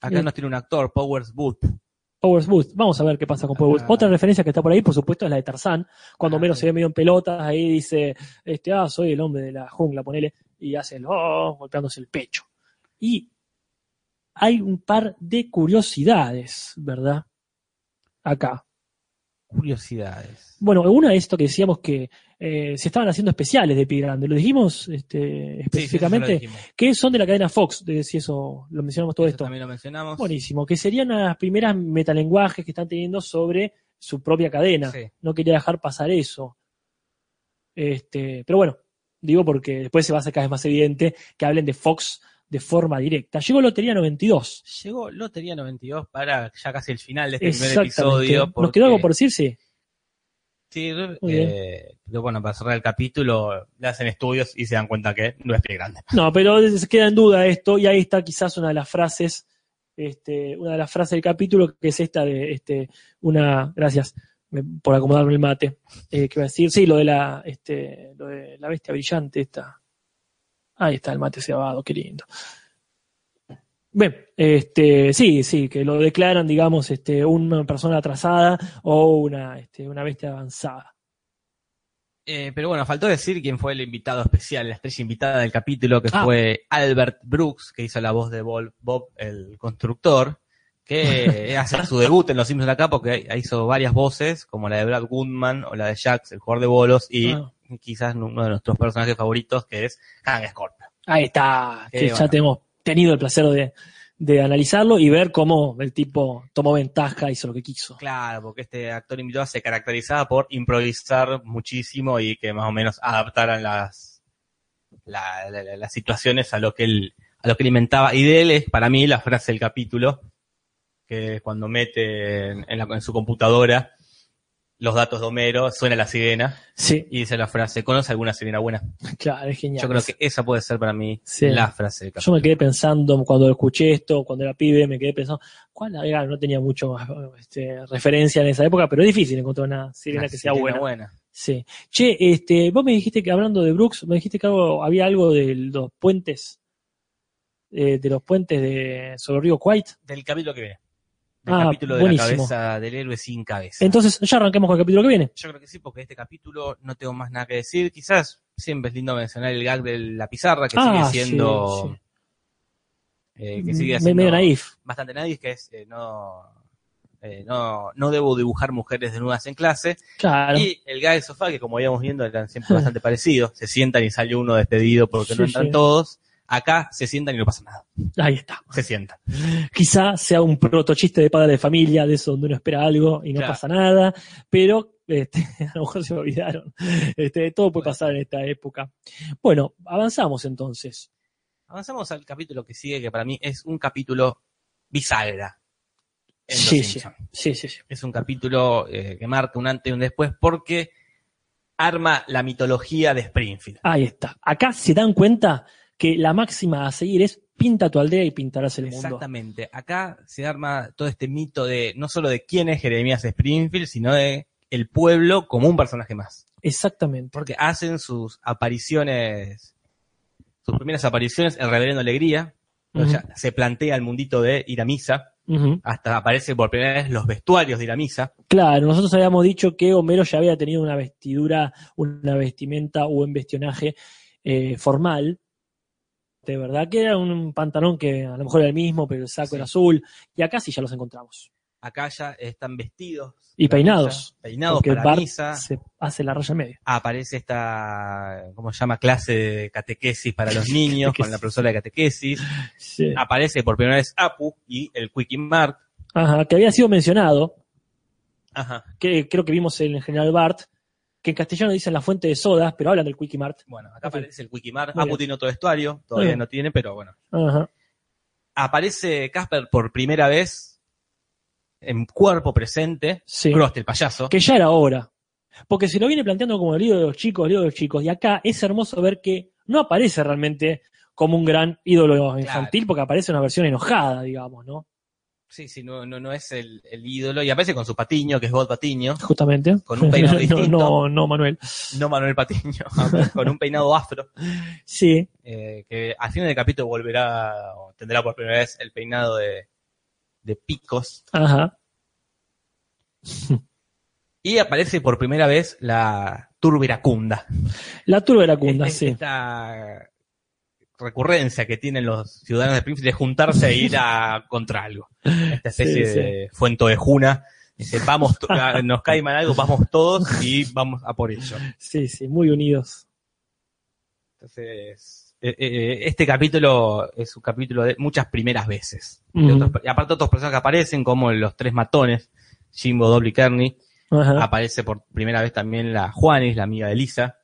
Speaker 1: Acá
Speaker 2: Eh.
Speaker 1: nos tiene un actor, Powers Booth.
Speaker 2: Powers Boost, vamos a ver qué pasa con Powers.
Speaker 1: Ah.
Speaker 2: Otra referencia que está por ahí, por supuesto, es la de Tarzán, cuando
Speaker 1: Ah,
Speaker 2: Homero
Speaker 1: sí.
Speaker 2: se ve medio en pelotas, ahí dice, este, ah, soy el hombre de la jungla, ponele, y hace el, oh, golpeándose el pecho. Y hay un par de curiosidades, ¿verdad? Acá.
Speaker 1: Curiosidades.
Speaker 2: Bueno, una es esto que decíamos que eh, se estaban haciendo especiales de Pie Grande. Lo dijimos este,
Speaker 1: Sí, sí,
Speaker 2: específicamente,
Speaker 1: dijimos.
Speaker 2: que son de la cadena Fox, de si eso lo mencionamos todo
Speaker 1: Eso
Speaker 2: esto.
Speaker 1: También lo mencionamos.
Speaker 2: Buenísimo, que serían las primeras metalenguajes que están teniendo sobre su propia cadena.
Speaker 1: Sí.
Speaker 2: No quería dejar pasar eso. Este, pero bueno, digo porque después se va a hacer cada vez más evidente que hablen de Fox de forma directa. Llegó Lotería 92.
Speaker 1: Llegó Lotería 92 para ya casi el final de este primer episodio.
Speaker 2: ¿Nos quedó algo por decir? Sí.
Speaker 1: Sí, eh, pero bueno, para cerrar el capítulo, le hacen estudios y se dan cuenta que no es grande.
Speaker 2: No, pero se queda en duda esto, y ahí está quizás una de las frases, este, una de las frases del capítulo, que es esta de este, una, gracias por acomodarme el mate, eh, que va a decir, sí, lo de la, este, lo de la bestia brillante, esta. Ahí está el mate cebado, qué lindo. Bien, este, sí, sí, que lo declaran, digamos, este, una persona atrasada o una, este, una bestia avanzada.
Speaker 1: Eh, pero bueno, faltó decir quién fue el invitado especial, la estrella invitada del capítulo, que
Speaker 2: Ah.
Speaker 1: fue Albert Brooks, que hizo la voz de Bob, Bob, el constructor, que hace su debut en Los Simpsons acá porque hizo varias voces, como la de Brad Goodman o la de Jax, el jugador de bolos, y
Speaker 2: Ah.
Speaker 1: Quizás uno de nuestros personajes favoritos, que es Hank Scorpio.
Speaker 2: Ahí está, que ya
Speaker 1: bueno.
Speaker 2: tenemos tenido el placer de, de analizarlo y ver cómo el tipo tomó ventaja, hizo lo que quiso.
Speaker 1: Claro, porque este actor invitado se caracterizaba por improvisar muchísimo y que más o menos adaptaran las, la- la- la- las situaciones a lo que él, a lo que él inventaba. Y de él es para mí la frase del capítulo, que es cuando mete en la- en su computadora los datos de Homero, suena la sirena
Speaker 2: Sí,
Speaker 1: y dice la frase, ¿conoce alguna sirena buena?
Speaker 2: claro, es genial.
Speaker 1: Yo creo que esa puede ser para mí
Speaker 2: Sí.
Speaker 1: la frase
Speaker 2: Yo me quedé pensando cuando escuché esto, cuando era pibe, me quedé pensando, ¿cuál era? No tenía mucho este, referencia en esa época, pero es difícil encontrar una sirena
Speaker 1: Una
Speaker 2: que sea
Speaker 1: sirena
Speaker 2: buena. Sí. Che, este, vos me dijiste que hablando de Brooks, me dijiste que algo- había algo de los puentes, eh, de los puentes de sobre el río White.
Speaker 1: Del capítulo que viene. Del
Speaker 2: Ah,
Speaker 1: capítulo de
Speaker 2: buenísimo.
Speaker 1: la cabeza del héroe sin cabeza.
Speaker 2: Entonces, ya arranquemos con el capítulo que viene.
Speaker 1: Yo creo que sí, porque este capítulo no tengo más nada que decir. Quizás siempre es lindo mencionar el gag de la pizarra, que
Speaker 2: Ah,
Speaker 1: sigue siendo.
Speaker 2: sí, sí.
Speaker 1: eh, que sigue siendo
Speaker 2: medio naif.
Speaker 1: bastante nadie, que es eh, no, eh, no, no debo dibujar mujeres desnudas en clase.
Speaker 2: Claro.
Speaker 1: Y el gag de sofá, que como íbamos viendo, eran siempre bastante parecidos. Se sientan y sale uno despedido porque
Speaker 2: Sí,
Speaker 1: no entran todos. Acá se sientan y no pasa nada.
Speaker 2: Ahí está.
Speaker 1: Se sientan.
Speaker 2: Quizá sea un protochiste de padre de familia, de eso donde uno espera algo y no
Speaker 1: Claro.
Speaker 2: pasa nada, pero este, a lo mejor se olvidaron. Este, todo puede pasar en esta época. Bueno, avanzamos entonces.
Speaker 1: Avanzamos al capítulo que sigue, que para mí es un capítulo bisagra.
Speaker 2: Sí, sí, sí, sí.
Speaker 1: Es un capítulo eh, que marca un antes y un después porque arma la mitología de Springfield.
Speaker 2: Ahí está. Acá se dan cuenta que la máxima a seguir es pinta tu aldea y pintarás el mundo.
Speaker 1: Exactamente. Acá se arma todo este mito de no solo de quién es Jeremías Springfield, sino de el pueblo como un personaje más.
Speaker 2: Exactamente.
Speaker 1: Porque hacen sus apariciones, sus primeras apariciones en Reverendo Alegría. se plantea el mundito de ir a misa.
Speaker 2: Ujú.
Speaker 1: Hasta aparece por primera vez los vestuarios de ir a misa.
Speaker 2: Claro, nosotros habíamos dicho que Homero ya había tenido una vestidura, una vestimenta o un vestionaje eh, formal. De verdad que era un pantalón que a lo mejor era el mismo, pero el saco
Speaker 1: Sí.
Speaker 2: era azul. Y acá sí ya los encontramos.
Speaker 1: Acá ya están vestidos.
Speaker 2: Y peinados.
Speaker 1: misa, peinados
Speaker 2: Porque
Speaker 1: para
Speaker 2: Bart
Speaker 1: misa.
Speaker 2: se hace la raya media.
Speaker 1: Aparece esta, ¿cómo se llama? Clase de catequesis para los niños con la profesora de catequesis.
Speaker 2: Sí.
Speaker 1: Aparece por primera vez Apu y el Quickie Mart.
Speaker 2: Ajá, que había sido mencionado,
Speaker 1: Ajá.
Speaker 2: que creo que vimos en el General Bart, que en castellano dicen la fuente de sodas, pero hablan del Quickie Mart.
Speaker 1: Bueno, acá aparece el Quickie Mart.
Speaker 2: Muy
Speaker 1: Apu tiene otro vestuario, todavía no tiene, pero bueno.
Speaker 2: Ajá.
Speaker 1: Aparece Casper por primera vez en cuerpo presente.
Speaker 2: Sí.
Speaker 1: Krusty, el payaso.
Speaker 2: que ya era hora. Porque se lo viene planteando como el ídolo de los chicos, el ídolo de los chicos. Y acá es hermoso ver que no aparece realmente como un gran ídolo infantil, porque aparece una versión enojada, digamos, ¿no?
Speaker 1: Sí, sí, no, no, no es el, el ídolo. Y aparece con su patiño, que es God Patiño.
Speaker 2: Justamente.
Speaker 1: Con un peinado
Speaker 2: no,
Speaker 1: distinto.
Speaker 2: no, no, Manuel.
Speaker 1: No Manuel Patiño. con un peinado afro.
Speaker 2: Sí,
Speaker 1: eh, que al final del capítulo volverá, o tendrá por primera vez el peinado de, de picos.
Speaker 2: ajá.
Speaker 1: Y aparece por primera vez la Turberacunda.
Speaker 2: La turba iracunda,
Speaker 1: Es-
Speaker 2: sí.
Speaker 1: Esta recurrencia que tienen los ciudadanos de Springfield de juntarse e ir a contra algo. Esta especie
Speaker 2: Sí, sí.
Speaker 1: de fuento de juna. Dice, vamos, ah, nos cae mal algo, vamos todos y vamos a por ello.
Speaker 2: Sí, sí, muy unidos.
Speaker 1: Entonces, eh, eh, este capítulo es un capítulo de muchas primeras veces. De
Speaker 2: Ujú.
Speaker 1: otros- y aparte otros personajes que aparecen, como los tres matones, Jimbo, Doble y Kearney. Aparece por primera vez también la Juanis, la amiga de Lisa.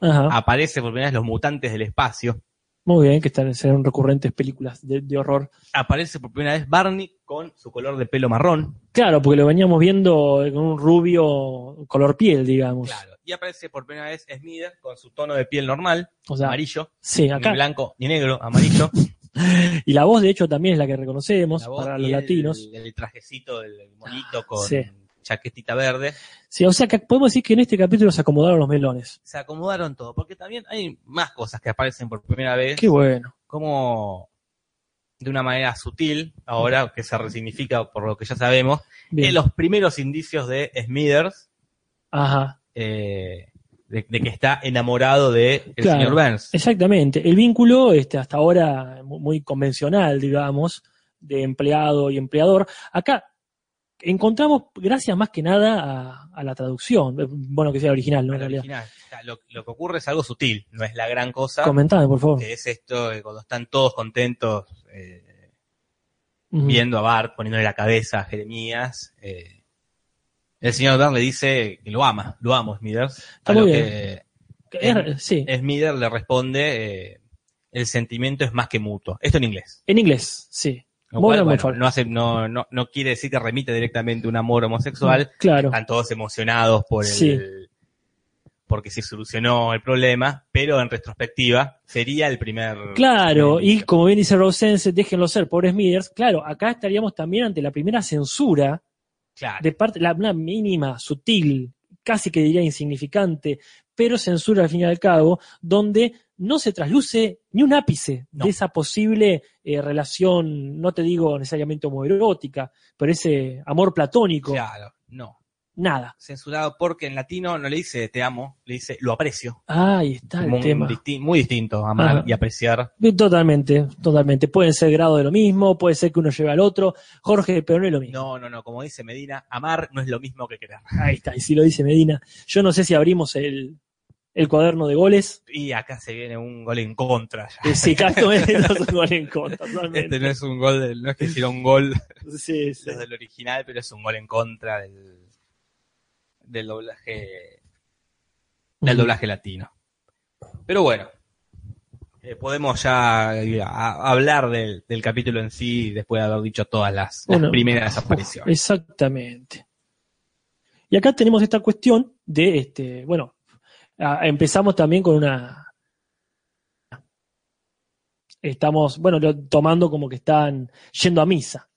Speaker 2: ajá.
Speaker 1: Aparece por primera vez los mutantes del espacio.
Speaker 2: Muy bien, que están, serán recurrentes películas de, de horror.
Speaker 1: Aparece por primera vez Barney con su color de pelo marrón.
Speaker 2: Claro, porque lo veníamos viendo con un rubio color piel, digamos.
Speaker 1: Claro. Y aparece por primera vez Smither con su tono de piel normal,
Speaker 2: O sea,
Speaker 1: amarillo,
Speaker 2: sí, acá.
Speaker 1: ni blanco ni negro, amarillo.
Speaker 2: Y la voz, de hecho, también es la que reconocemos
Speaker 1: La voz
Speaker 2: para
Speaker 1: y
Speaker 2: los
Speaker 1: el-
Speaker 2: latinos.
Speaker 1: El, trajecito del monito con
Speaker 2: Sí.
Speaker 1: Chaquetita verde.
Speaker 2: Sí, o sea que podemos decir que en este capítulo se acomodaron los melones.
Speaker 1: Se acomodaron todo, porque también hay más cosas que aparecen por primera vez.
Speaker 2: Qué bueno.
Speaker 1: como de una manera sutil, ahora que se resignifica por lo que ya sabemos,
Speaker 2: Bien.
Speaker 1: en los primeros indicios de Smithers,
Speaker 2: Ajá.
Speaker 1: eh, de, de que está enamorado de el
Speaker 2: Claro.
Speaker 1: señor Burns.
Speaker 2: Exactamente. El vínculo, este, hasta ahora mu- muy convencional, digamos, de empleado y empleador. Acá encontramos, gracias más que nada a, a la traducción. Eh, Bueno, que sea original, ¿no? En
Speaker 1: Al
Speaker 2: realidad.
Speaker 1: original. Lo, lo que ocurre es algo sutil, no es la gran cosa,
Speaker 2: Comentame, por favor.
Speaker 1: que es esto cuando están todos contentos eh, viendo a Bart, poniéndole la cabeza a Jeremías. eh, el señor Burns le dice que lo ama, lo amo, Smithers.
Speaker 2: Está
Speaker 1: a lo
Speaker 2: muy
Speaker 1: que
Speaker 2: Es- sí,
Speaker 1: Smither le responde, eh, el sentimiento es más que mutuo. Esto en inglés.
Speaker 2: en inglés, sí.
Speaker 1: Lo cual, bueno, no, hace, no, no, no quiere decir que remite directamente a un amor homosexual.
Speaker 2: Claro.
Speaker 1: Están todos emocionados por el,
Speaker 2: Sí.
Speaker 1: porque se solucionó el problema, pero en retrospectiva sería el primer.
Speaker 2: Claro, y como bien dice Rosense, déjenlo ser, pobres Smithers. Claro, acá estaríamos también ante la primera censura
Speaker 1: Claro.
Speaker 2: de parte, la, una mínima, sutil, casi que diría insignificante, pero censura al fin y al cabo, donde no se trasluce ni un ápice
Speaker 1: No.
Speaker 2: de esa posible eh, relación, no te digo necesariamente homoerótica, pero ese amor platónico,
Speaker 1: Claro, no.
Speaker 2: nada.
Speaker 1: Censurado porque en latino no le dice te amo, le dice lo aprecio.
Speaker 2: Ahí está el
Speaker 1: Muy,
Speaker 2: tema.
Speaker 1: disti- muy distinto, amar
Speaker 2: Ajá.
Speaker 1: y apreciar.
Speaker 2: Totalmente, totalmente. Pueden ser grado de lo mismo, puede ser que uno lleve al otro. Jorge, pero no es lo mismo.
Speaker 1: No, no, no, como dice Medina, amar no es lo mismo que querer.
Speaker 2: Ahí está, y si lo dice Medina. Yo no sé si abrimos el, el cuaderno de goles.
Speaker 1: Y acá se viene un gol en contra. ya.
Speaker 2: Eh, sí, Castro es un gol en contra,
Speaker 1: Este
Speaker 2: totalmente.
Speaker 1: no es un gol, del- no es que hiciera un gol
Speaker 2: Sí, sí.
Speaker 1: desde el original, pero es un gol en contra del, del doblaje del doblaje latino. Pero bueno, eh, podemos ya eh, a- hablar del, del capítulo en sí después de haber dicho todas las, las primeras apariciones.
Speaker 2: Exactamente. Y acá tenemos esta cuestión de, este, bueno, a- empezamos también con una... Estamos, bueno, lo- tomando como que están yendo a misa.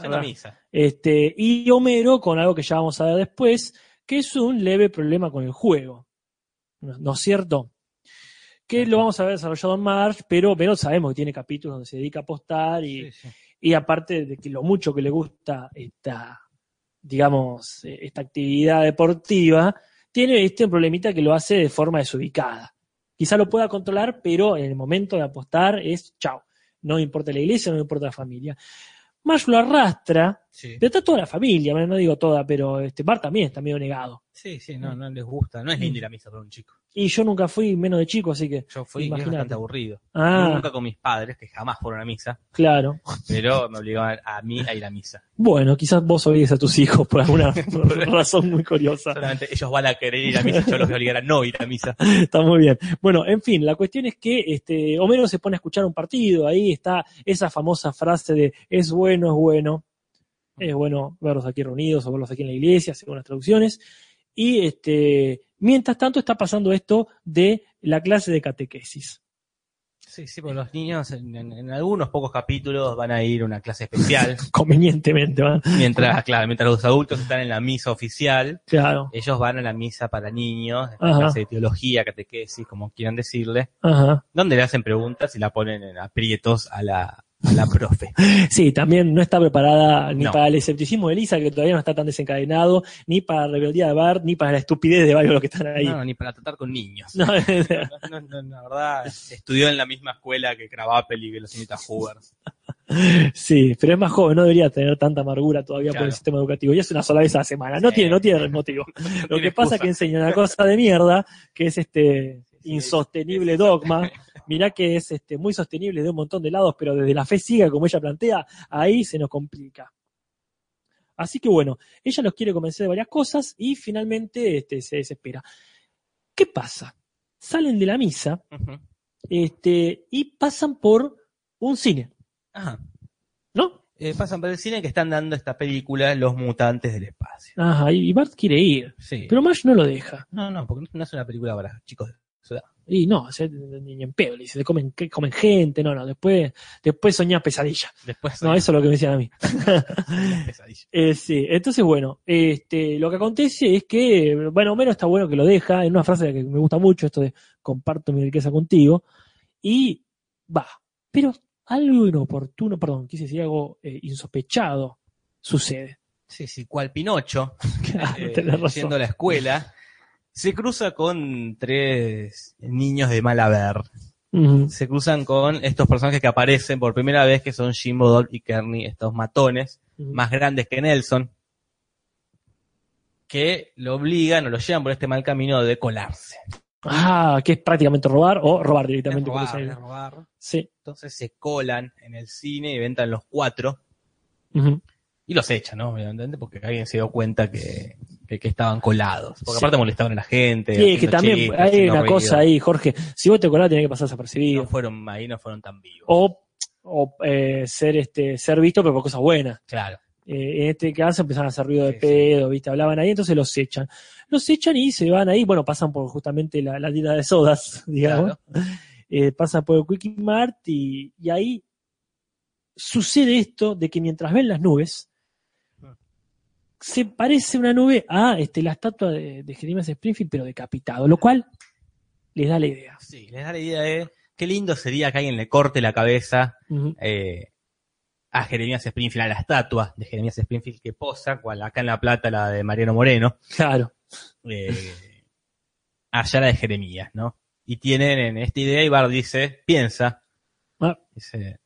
Speaker 1: Yendo a misa.
Speaker 2: Este, y Homero con algo que ya vamos a ver después, que es un leve problema con el juego. ¿No, no es cierto? Que lo vamos a ver desarrollado en March, pero Homero sabemos que tiene capítulos donde se dedica a apostar y,
Speaker 1: Sí, sí.
Speaker 2: y aparte de que lo mucho que le gusta esta, digamos, eh, esta actividad deportiva, tiene este problemita que lo hace de forma desubicada. Quizá lo pueda controlar, pero en el momento de apostar es chao. No importa la iglesia, no importa la familia. Marsh lo arrastra,
Speaker 1: Sí.
Speaker 2: pero está toda la familia, bueno, no digo toda, pero este Bart también está medio negado.
Speaker 1: Sí, sí, no, no les gusta. No es lindo ir a misa para un chico.
Speaker 2: Y yo nunca fui menos de chico, así que.
Speaker 1: Yo fui es bastante aburrido.
Speaker 2: Ah,
Speaker 1: Nunca con mis padres, que jamás fueron a misa,
Speaker 2: claro.
Speaker 1: pero me obligaban a mí a ir a misa.
Speaker 2: Bueno, quizás vos obligues a tus hijos por alguna razón muy curiosa.
Speaker 1: Solamente ellos van a querer ir a misa, yo los voy a obligar a no ir a misa.
Speaker 2: Está muy bien. Bueno, en fin, la cuestión es que este, Homero se pone a escuchar un partido, ahí está esa famosa frase de es bueno, es bueno, es bueno verlos aquí reunidos o verlos aquí en la iglesia, según las traducciones. Y este, mientras tanto está pasando esto de la clase de catequesis.
Speaker 1: Sí, sí, porque los niños en, en- en algunos pocos capítulos van a ir a una clase especial,
Speaker 2: Convenientemente, ¿va?
Speaker 1: mientras, claro, mientras los adultos están en la misa oficial,
Speaker 2: Claro.
Speaker 1: ellos van a la misa para niños,
Speaker 2: Ajá.
Speaker 1: clase de teología, catequesis, como quieran decirle,
Speaker 2: Ajá.
Speaker 1: donde le hacen preguntas y la ponen en aprietos a la, la profe.
Speaker 2: Sí, también no está preparada ni
Speaker 1: No.
Speaker 2: para el escepticismo de Lisa, que todavía no está tan desencadenado, ni para la rebeldía de Bart, ni para la estupidez de varios de los que están ahí.
Speaker 1: No, ni para tratar con niños.
Speaker 2: No,
Speaker 1: No, no, la verdad, estudió en la misma escuela que Krabappel y que los señorita Hoover.
Speaker 2: sí, pero es más joven, no debería tener tanta amargura todavía por el sistema educativo. Y es una sola vez a la semana. No
Speaker 1: Sí.
Speaker 2: tiene, no tiene motivo. Lo que pasa es que enseña una cosa de mierda, que es este insostenible dogma. Mirá que es este muy sostenible de un montón de lados, pero desde la fe ciega, como ella plantea, ahí se nos complica. Así que bueno, ella los quiere convencer de varias cosas y finalmente este, se desespera. ¿Qué pasa? Salen de la misa este, y pasan por un cine,
Speaker 1: Ajá.
Speaker 2: ¿no?
Speaker 1: Eh, pasan por el cine que están dando esta película Los Mutantes del Espacio.
Speaker 2: Ajá, y Bart quiere ir,
Speaker 1: Sí.
Speaker 2: pero Marge no lo deja.
Speaker 1: No, no, porque no es una película para chicos.
Speaker 2: Y no, se, ni en pedo, le dice, "Te comen, comen gente, no, no, después, después soñás pesadilla.
Speaker 1: Después
Speaker 2: No, eso es lo que me decían a mí. Eh, sí, entonces bueno, este, lo que acontece es que, bueno, Homero está bueno que lo deja, en una frase que me gusta mucho, esto de comparto mi riqueza contigo, y va, pero algo inoportuno, perdón, quise decir algo eh, insospechado, sucede.
Speaker 1: Sí, sí, cual Pinocho,
Speaker 2: Claro,
Speaker 1: eh, yendo a la escuela, se cruza con tres niños de mal haber. Se cruzan con estos personajes que aparecen por primera vez, que son Jimbo, Dolph y Kearney, estos matones, más grandes que Nelson, que lo obligan o lo llevan por este mal camino de colarse.
Speaker 2: Ah, que es prácticamente robar o robar directamente.
Speaker 1: Es
Speaker 2: como
Speaker 1: robar,
Speaker 2: dice ahí.
Speaker 1: es robar.
Speaker 2: Sí.
Speaker 1: Entonces se colan en el cine y ventan los cuatro y los echan, ¿no? Obviamente, porque alguien se dio cuenta que, que, que estaban colados. Porque
Speaker 2: Sí.
Speaker 1: aparte molestaban a la gente.
Speaker 2: Sí, es que también
Speaker 1: chistes,
Speaker 2: hay una cosa ahí, Jorge. Si vos te colás, tenés que pasar desapercibido.
Speaker 1: No fueron, ahí no fueron tan vivos.
Speaker 2: O, o eh, ser este ser visto, pero por cosas buenas.
Speaker 1: Claro.
Speaker 2: Eh, en este caso empezaron a hacer ruido de
Speaker 1: Sí, sí.
Speaker 2: pedo, ¿viste? Hablaban ahí, entonces los echan. Los echan y se van ahí, bueno, pasan por justamente la, la tienda de sodas, digamos.
Speaker 1: claro.
Speaker 2: Eh, pasan por el Quickie Mart y, y ahí sucede esto de que mientras ven las nubes, se parece una nube a este, la estatua de, de Jeremías Springfield, pero decapitado, lo cual les da la idea.
Speaker 1: Sí, les da la idea de qué lindo sería que alguien le corte la cabeza eh, a Jeremías Springfield, a la estatua de Jeremías Springfield que posa, cual acá en La Plata la de Mariano Moreno,
Speaker 2: Claro.
Speaker 1: eh, allá la de Jeremías, ¿no? Y tienen en esta idea y Bart dice, piensa,
Speaker 2: Ah,
Speaker 1: dice,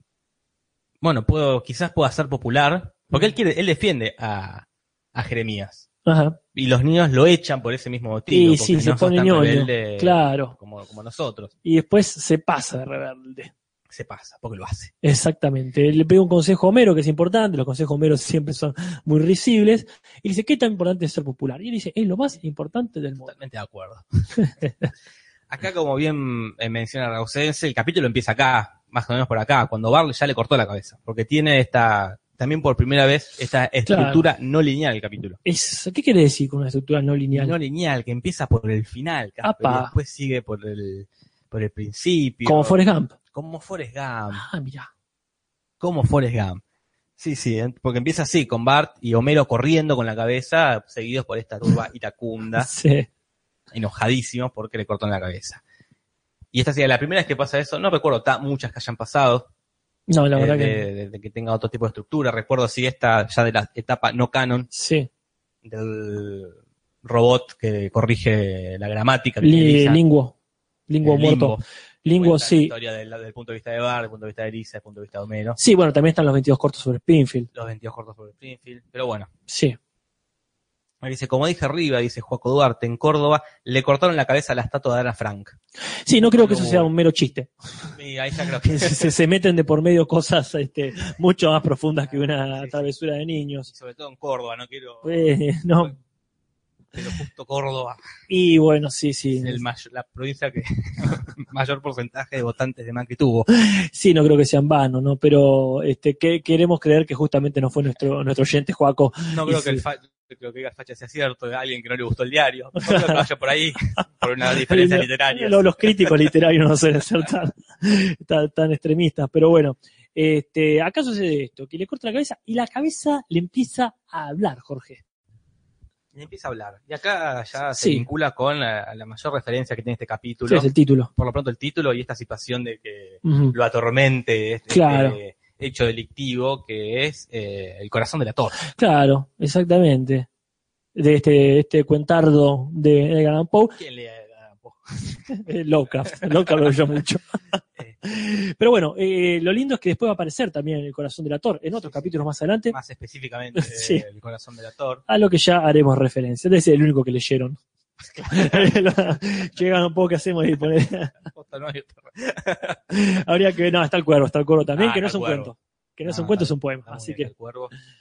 Speaker 1: bueno, puedo, quizás pueda ser popular, porque él quiere, él defiende a, a Jeremías.
Speaker 2: Ajá.
Speaker 1: Y los niños lo echan por ese mismo motivo.
Speaker 2: Y sí, se
Speaker 1: no
Speaker 2: pone ñoño. Claro.
Speaker 1: como, como nosotros.
Speaker 2: Y después se pasa de rebelde.
Speaker 1: Se pasa, porque lo hace.
Speaker 2: Exactamente. Le pega un consejo a Homero que es importante, los consejos Homero siempre son muy risibles, y dice, ¿qué tan importante es ser popular? Y él dice, es lo más importante del mundo.
Speaker 1: Totalmente de acuerdo. acá, como bien eh, menciona Rausense, el capítulo empieza acá, más o menos por acá, cuando Bart ya le cortó la cabeza. Porque tiene esta, también por primera vez, esta estructura no lineal el capítulo.
Speaker 2: Es, ¿Qué quiere decir con una estructura no lineal?
Speaker 1: No lineal, que empieza por el final, Casper, y después sigue por el, por el principio.
Speaker 2: Como Forrest Gump.
Speaker 1: Como Forrest Gump.
Speaker 2: Ah, mira.
Speaker 1: Como Forrest Gump. Sí, sí, porque empieza así, con Bart y Homero corriendo con la cabeza, seguidos por esta turba iracunda,
Speaker 2: Sí.
Speaker 1: enojadísimos porque le cortan la cabeza. Y esta sería la primera vez que pasa eso. No recuerdo muchas que hayan pasado,
Speaker 2: No, la
Speaker 1: eh,
Speaker 2: verdad
Speaker 1: de,
Speaker 2: que
Speaker 1: de- de que tenga otro tipo de estructura. Recuerdo si esta ya de la etapa no canon
Speaker 2: sí.
Speaker 1: del robot que corrige la gramática. que
Speaker 2: Li-
Speaker 1: utiliza,
Speaker 2: linguo. Linguo
Speaker 1: eh,
Speaker 2: muerto.
Speaker 1: Limbo.
Speaker 2: Linguo,
Speaker 1: Cuenta la
Speaker 2: sí.
Speaker 1: historia del, del punto de vista de Bart, del punto de vista de Lisa, del punto de vista de Homero.
Speaker 2: Sí, bueno, también están los 22 cortos sobre Springfield.
Speaker 1: Los 22 cortos sobre Springfield. Pero bueno,
Speaker 2: Sí.
Speaker 1: Dice, como dije arriba, dice Joaco Duarte, en Córdoba, le cortaron la cabeza a la estatua de Ana Frank.
Speaker 2: Sí, no creo que eso sea un mero chiste.
Speaker 1: Y ahí ya creo que
Speaker 2: se, meten de por medio cosas este, mucho más profundas que una
Speaker 1: Sí, sí.
Speaker 2: travesura de niños.
Speaker 1: Y sobre todo en Córdoba, no quiero,
Speaker 2: Eh, no.
Speaker 1: Pero justo Córdoba
Speaker 2: Y bueno, sí, sí.
Speaker 1: el mayor- la provincia que mayor porcentaje de votantes de Macri tuvo.
Speaker 2: Sí, no creo que sea en vano, ¿no? Pero este, que, queremos creer que justamente no fue nuestro, nuestro oyente, Joaco.
Speaker 1: No creo
Speaker 2: sí.
Speaker 1: que el fa- creo que facha sea cierto, de alguien que no le gustó el diario. No creo que vaya por ahí, por una diferencia literaria.
Speaker 2: Lo- Los críticos literarios no suelen ser tan, tan, tan extremistas, pero bueno. Este, acá sucede esto, que le corta la cabeza y la cabeza le empieza a hablar, Jorge.
Speaker 1: Y empieza a hablar. Y acá ya
Speaker 2: Sí.
Speaker 1: se vincula con la, la mayor referencia que tiene este capítulo.
Speaker 2: Sí, es el título.
Speaker 1: Por lo pronto el título y esta situación de que lo atormente este,
Speaker 2: Claro.
Speaker 1: este hecho delictivo que es eh, el corazón de la torre.
Speaker 2: Claro, exactamente. De este, este cuentardo de Edgar Allan Poe,
Speaker 1: ¿Quién le
Speaker 2: eh, Lovecraft. Lovecraft lo oyó mucho. Pero bueno, eh, lo lindo es que después va a aparecer también el corazón de la Thor en otros
Speaker 1: Sí,
Speaker 2: capítulos más adelante,
Speaker 1: más específicamente
Speaker 2: Sí.
Speaker 1: el corazón de la torre?
Speaker 2: a lo que ya haremos referencia. Ese es el único que leyeron. Llegan un poco que hacemos y poner. Habría que. No, está el cuervo, está el cuervo también,
Speaker 1: Ah,
Speaker 2: que no es un
Speaker 1: cuervo.
Speaker 2: cuento. Que no es
Speaker 1: Ah,
Speaker 2: un cuento,
Speaker 1: está
Speaker 2: es un poema. Así que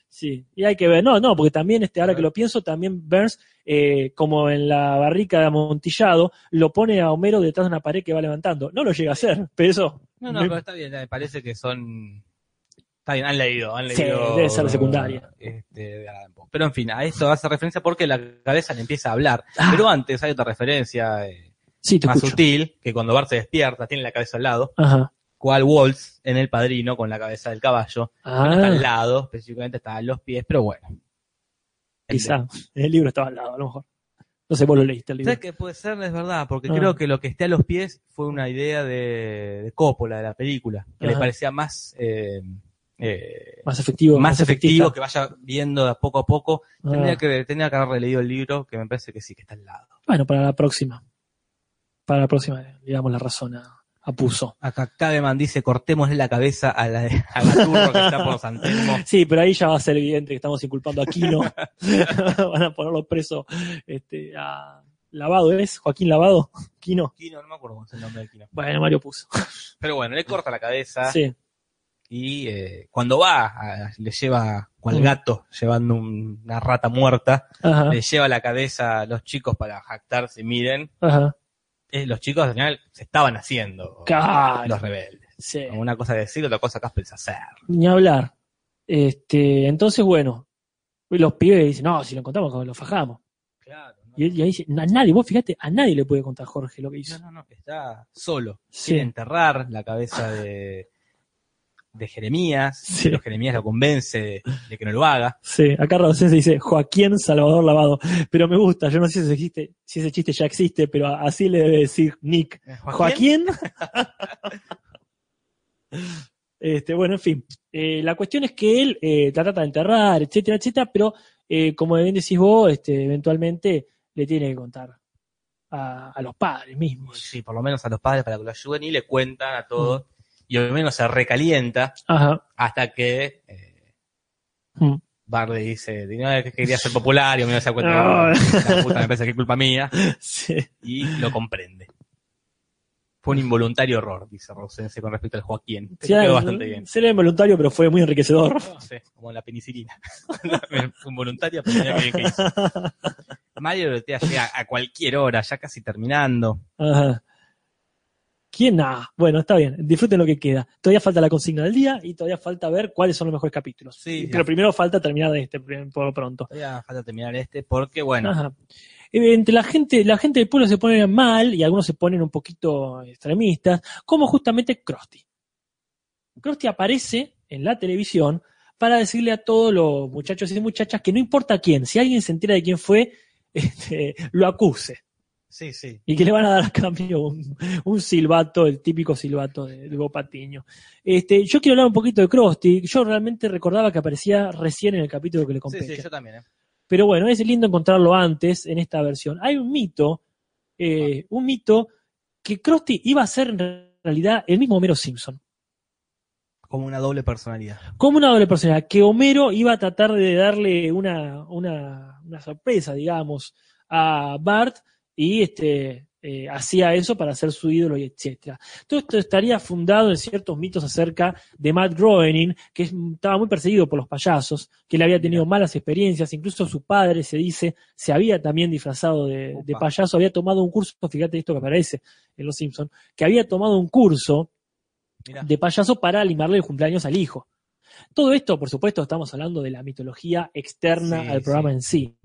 Speaker 2: sí. Y hay que ver. No, no, porque también, este, ahora que lo pienso, también Burns, eh, como en la barrica de amontillado, lo pone a Homero detrás de una pared que va levantando. No lo llega a hacer, pero eso.
Speaker 1: No, no,
Speaker 2: me-
Speaker 1: pero está bien, me parece que son. Está bien, han leído, han
Speaker 2: Sí,
Speaker 1: leído.
Speaker 2: debe ser de secundaria.
Speaker 1: este. Pero en fin, a esto hace referencia porque la cabeza le empieza a hablar.
Speaker 2: Ah.
Speaker 1: Pero antes hay otra referencia eh,
Speaker 2: Sí, te
Speaker 1: más
Speaker 2: escucho.
Speaker 1: sutil, que cuando Bart se despierta, tiene la cabeza al lado,
Speaker 2: Ajá.
Speaker 1: Cual Waltz en El Padrino con la cabeza del caballo. No está al
Speaker 2: Ah,
Speaker 1: lado, específicamente está a los pies, pero bueno.
Speaker 2: quizá. El libro estaba al lado, a lo mejor. No sé, vos lo leíste el libro.
Speaker 1: ¿Sabes que puede ser? Es verdad, porque
Speaker 2: Ah.
Speaker 1: creo que lo que esté a los pies fue una idea de, de Coppola, de la película, que le
Speaker 2: Ajá.
Speaker 1: parecía más, eh, eh,
Speaker 2: Más efectivo.
Speaker 1: más efectivo,
Speaker 2: efectista.
Speaker 1: que vaya viendo de a poco a poco.
Speaker 2: Ah.
Speaker 1: Tendría que, tendría que haber releído el libro, que me parece que sí, que está al lado.
Speaker 2: Bueno, para la próxima. Para la próxima, le damos la razón a, a Puso.
Speaker 1: Acá Cademan dice, cortémosle la cabeza a la, a la que está por San Telmo.
Speaker 2: Sí, pero ahí ya va a ser evidente que estamos inculpando a Quino. Van a ponerlo preso este, a Lavado, ¿es? Joaquín Lavado. Quino.
Speaker 1: Kino, no me acuerdo cómo es el nombre del Kino.
Speaker 2: Bueno, Mario Puso.
Speaker 1: Pero bueno, le corta la cabeza
Speaker 2: Sí.
Speaker 1: y eh, cuando va, a- le lleva, cual
Speaker 2: Mm.
Speaker 1: gato, llevando un- una rata muerta,
Speaker 2: Ajá.
Speaker 1: le lleva la cabeza a los chicos para jactarse, miren,
Speaker 2: Ajá.
Speaker 1: Eh, los chicos al final se estaban haciendo
Speaker 2: Claro.
Speaker 1: los rebeldes.
Speaker 2: Sí.
Speaker 1: Una cosa es decir, otra cosa acá es hacer.
Speaker 2: Ni hablar. Este, entonces, bueno, los pibes dicen, no, si lo contamos, lo fajamos.
Speaker 1: Claro.
Speaker 2: Y, y ahí dice, a nadie, vos fíjate, a nadie le puede contar Jorge lo que hizo.
Speaker 1: No, no, no, está solo.
Speaker 2: Sí.
Speaker 1: Quiere enterrar la cabeza de, de Jeremías,
Speaker 2: Sí.
Speaker 1: pero Jeremías lo convence de, de que no lo haga.
Speaker 2: Sí, acá Raúl se dice Joaquín Salvador Lavado. Pero me gusta, yo no sé si, existe, si ese chiste ya existe, pero así le debe decir Nick. Joaquín. este, bueno, en fin. Eh, la cuestión es que él eh, trata de enterrar, etcétera, etcétera, pero eh, como bien decís vos, este, eventualmente le tiene que contar a, a los padres mismos.
Speaker 1: Sí, por lo menos a los padres para que lo ayuden y le cuentan a todos. Y al menos se recalienta
Speaker 2: Ajá.
Speaker 1: hasta que eh,
Speaker 2: Mm.
Speaker 1: Bart le dice, "No, que quería ser popular y me se da cuenta,
Speaker 2: Ah.
Speaker 1: puta me parece que es culpa mía,
Speaker 2: Sí.
Speaker 1: y lo comprende. Fue un involuntario error, dice Rosense con respecto al Joaquín.
Speaker 2: Sí,
Speaker 1: Pero quedó bastante bien.
Speaker 2: Sería involuntario, pero fue muy enriquecedor.
Speaker 1: No sé, como la penicilina. Fue involuntario, pero mira qué bien que hizo. Mario Dorotea llega a cualquier hora, ya casi terminando.
Speaker 2: Ajá. ¿Quién? Ah, bueno, está bien. Disfruten lo que queda. Todavía falta la consigna del día y todavía falta ver cuáles son los mejores capítulos.
Speaker 1: Sí,
Speaker 2: Pero
Speaker 1: ya.
Speaker 2: primero falta terminar este por lo pronto.
Speaker 1: Todavía falta terminar este, porque bueno,
Speaker 2: Ajá. Entre la gente, la gente del pueblo se pone mal y algunos se ponen un poquito extremistas, como justamente Krusty. Krusty aparece en la televisión para decirle a todos los muchachos y muchachas que no importa quién, si alguien se entera de quién fue, este, lo acuse.
Speaker 1: Sí, sí.
Speaker 2: Y que le van a dar a cambio un, un silbato, el típico silbato de, de Bo Patiño. Este, yo quiero hablar un poquito de Krusty. Yo realmente recordaba que aparecía recién en el capítulo que le
Speaker 1: Sí,
Speaker 2: compete.
Speaker 1: sí, yo también. ¿eh?
Speaker 2: Pero bueno, es lindo encontrarlo antes en esta versión. Hay un mito, eh, un mito que Krusty iba a ser en realidad el mismo Homero Simpson.
Speaker 1: Como una doble personalidad.
Speaker 2: Como una doble personalidad, que Homero iba a tratar de darle una, una, una sorpresa, digamos, a Bart y este, eh, hacía eso para ser su ídolo y etcétera. Todo esto estaría fundado en ciertos mitos acerca de Matt Groening, que es- estaba muy perseguido por los payasos, que él había tenido malas experiencias, incluso su padre se dice, se había también disfrazado de, payaso, había tomado un curso, fíjate esto que aparece en Los Simpsons, que había tomado un curso
Speaker 1: Mirá.
Speaker 2: de payaso para animarle el cumpleaños al hijo. Todo esto, por supuesto, estamos hablando de la mitología externa
Speaker 1: Sí,
Speaker 2: al programa
Speaker 1: sí.
Speaker 2: en sí.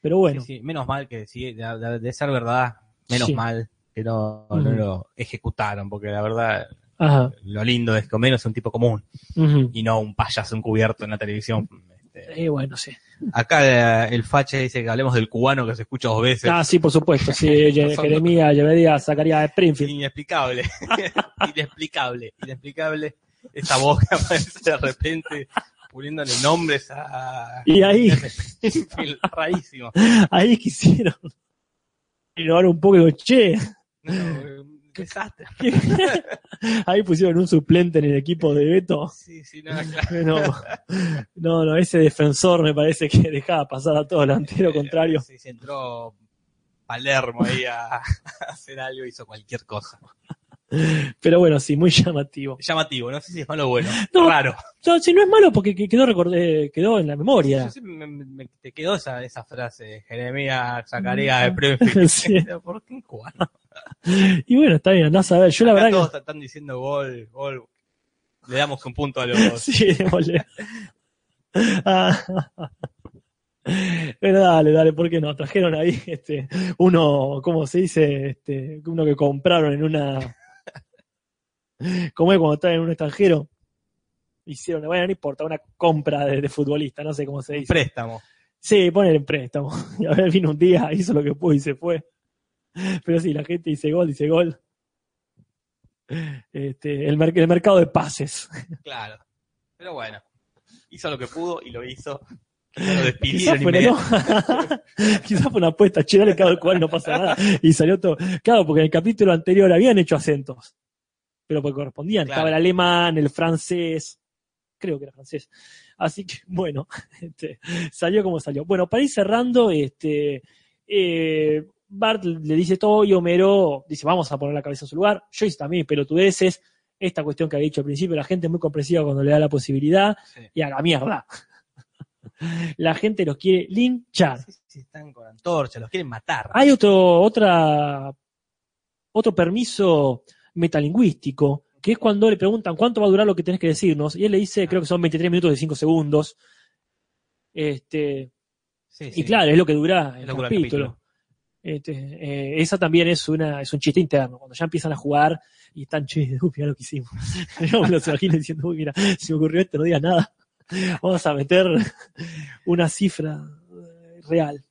Speaker 2: Pero bueno,
Speaker 1: Sí, sí, Menos mal que sí, de, de- de ser verdad, menos
Speaker 2: Sí.
Speaker 1: mal que no, no
Speaker 2: Ujú.
Speaker 1: lo ejecutaron, porque la verdad,
Speaker 2: ajá,
Speaker 1: lo lindo es que Homero es un tipo común
Speaker 2: ujú.
Speaker 1: y no un payaso encubierto en la televisión. Este,
Speaker 2: Eh, bueno, sí.
Speaker 1: acá eh, el fache dice que hablemos del cubano que se escucha dos veces.
Speaker 2: Ah, sí, por supuesto. Sí, Ye-
Speaker 1: Son-
Speaker 2: Jeremías, Llevería, Zacarías Springfield.
Speaker 1: Inexplicable. inexplicable. Inexplicable. Esa voz que aparece de repente poniéndole nombres a.
Speaker 2: Y ahí,
Speaker 1: Rarísimo.
Speaker 2: ahí quisieron innovar un poco y digo, che,
Speaker 1: No, un desastre.
Speaker 2: ahí pusieron un suplente en el equipo de Beto.
Speaker 1: Sí, sí, no, claro.
Speaker 2: No, no, ese defensor me parece que dejaba pasar a todo delantero contrario.
Speaker 1: Sí, sí, entró Palermo ahí a hacer algo, hizo cualquier cosa.
Speaker 2: Pero bueno, sí, muy llamativo.
Speaker 1: Llamativo, no sé si es malo o bueno.
Speaker 2: No.
Speaker 1: Raro.
Speaker 2: No, si no es malo porque que- quedó, recordé, quedó en la memoria.
Speaker 1: Yo siempre me, me- te quedó esa, esa frase, Jeremías Zacarías de Prefield.
Speaker 2: Mm. Sí.
Speaker 1: ¿Por qué cubano?
Speaker 2: Y bueno, está bien, andás a ver. Yo la verdad
Speaker 1: todos están diciendo gol, gol. Le damos un punto a los.
Speaker 2: que. Sí, démosle. Ah. Pero dale, dale, ¿por qué no? Trajeron ahí este, uno, ¿cómo se dice? Este, uno que compraron en una. ¿Cómo es cuando están en un extranjero? Hicieron, bueno, no importa, una compra de, de futbolista, no sé cómo se dice.
Speaker 1: préstamo.
Speaker 2: Sí, poner en préstamo. Y a ver, vino un día, hizo lo que pudo y se fue. Pero sí, la gente dice gol, dice gol. Este, el, mer- el mercado de pases.
Speaker 1: Claro. Pero bueno, hizo lo que pudo y lo hizo. Lo
Speaker 2: Quizás
Speaker 1: despidieron
Speaker 2: fue,
Speaker 1: inmediato.
Speaker 2: ¿no? Quizás fue una apuesta, che, dale cada cual, no pasa nada. Y salió todo. Claro, porque en el capítulo anterior habían hecho acentos. Pero porque correspondían.
Speaker 1: Claro.
Speaker 2: Estaba el alemán, el francés. Creo que era francés. Así que, bueno, este, salió como salió. Bueno, para ir cerrando, este, eh, Bart le dice todo y Homero dice, vamos a poner la cabeza en su lugar. Joyce también, pelotudeces. Esta cuestión que había dicho al principio, la gente es muy comprensiva cuando le da la posibilidad
Speaker 1: Sí.
Speaker 2: y a la mierda. La gente los quiere linchar.
Speaker 1: Sí, sí, están con antorcha, los quieren matar.
Speaker 2: Hay otro, otra, otro permiso metalingüístico, que es cuando le preguntan cuánto va a durar lo que tenés que decirnos, y él le dice, creo que son 23 minutos de 5 segundos. Este,
Speaker 1: Sí,
Speaker 2: y
Speaker 1: sí.
Speaker 2: claro, es lo que dura el capítulo. Este, eh, esa también es una es un chiste interno, cuando ya empiezan a jugar y están, che, uy, mira lo que hicimos. Yo me los imagino diciendo, uy, mira, se me ocurrió esto, no digas nada. Vamos a meter una cifra real.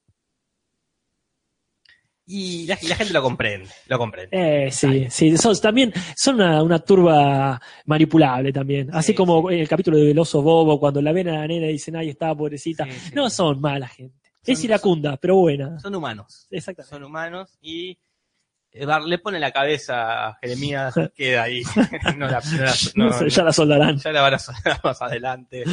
Speaker 1: Y la, gente lo comprende, lo comprende.
Speaker 2: Eh, sí, sí, son, también son una, una turba manipulable también. Así
Speaker 1: Sí,
Speaker 2: como en el capítulo del oso bobo, cuando la ven a la nena y dicen, ay, estaba pobrecita.
Speaker 1: Sí, sí.
Speaker 2: No son mala gente.
Speaker 1: Son-
Speaker 2: es iracunda, pero buena.
Speaker 1: Son humanos.
Speaker 2: Exactamente.
Speaker 1: Son humanos y eh, le pone la cabeza a Jeremías queda ahí. no la, no la-
Speaker 2: No ya la soldarán.
Speaker 1: ya la van a sonar más adelante.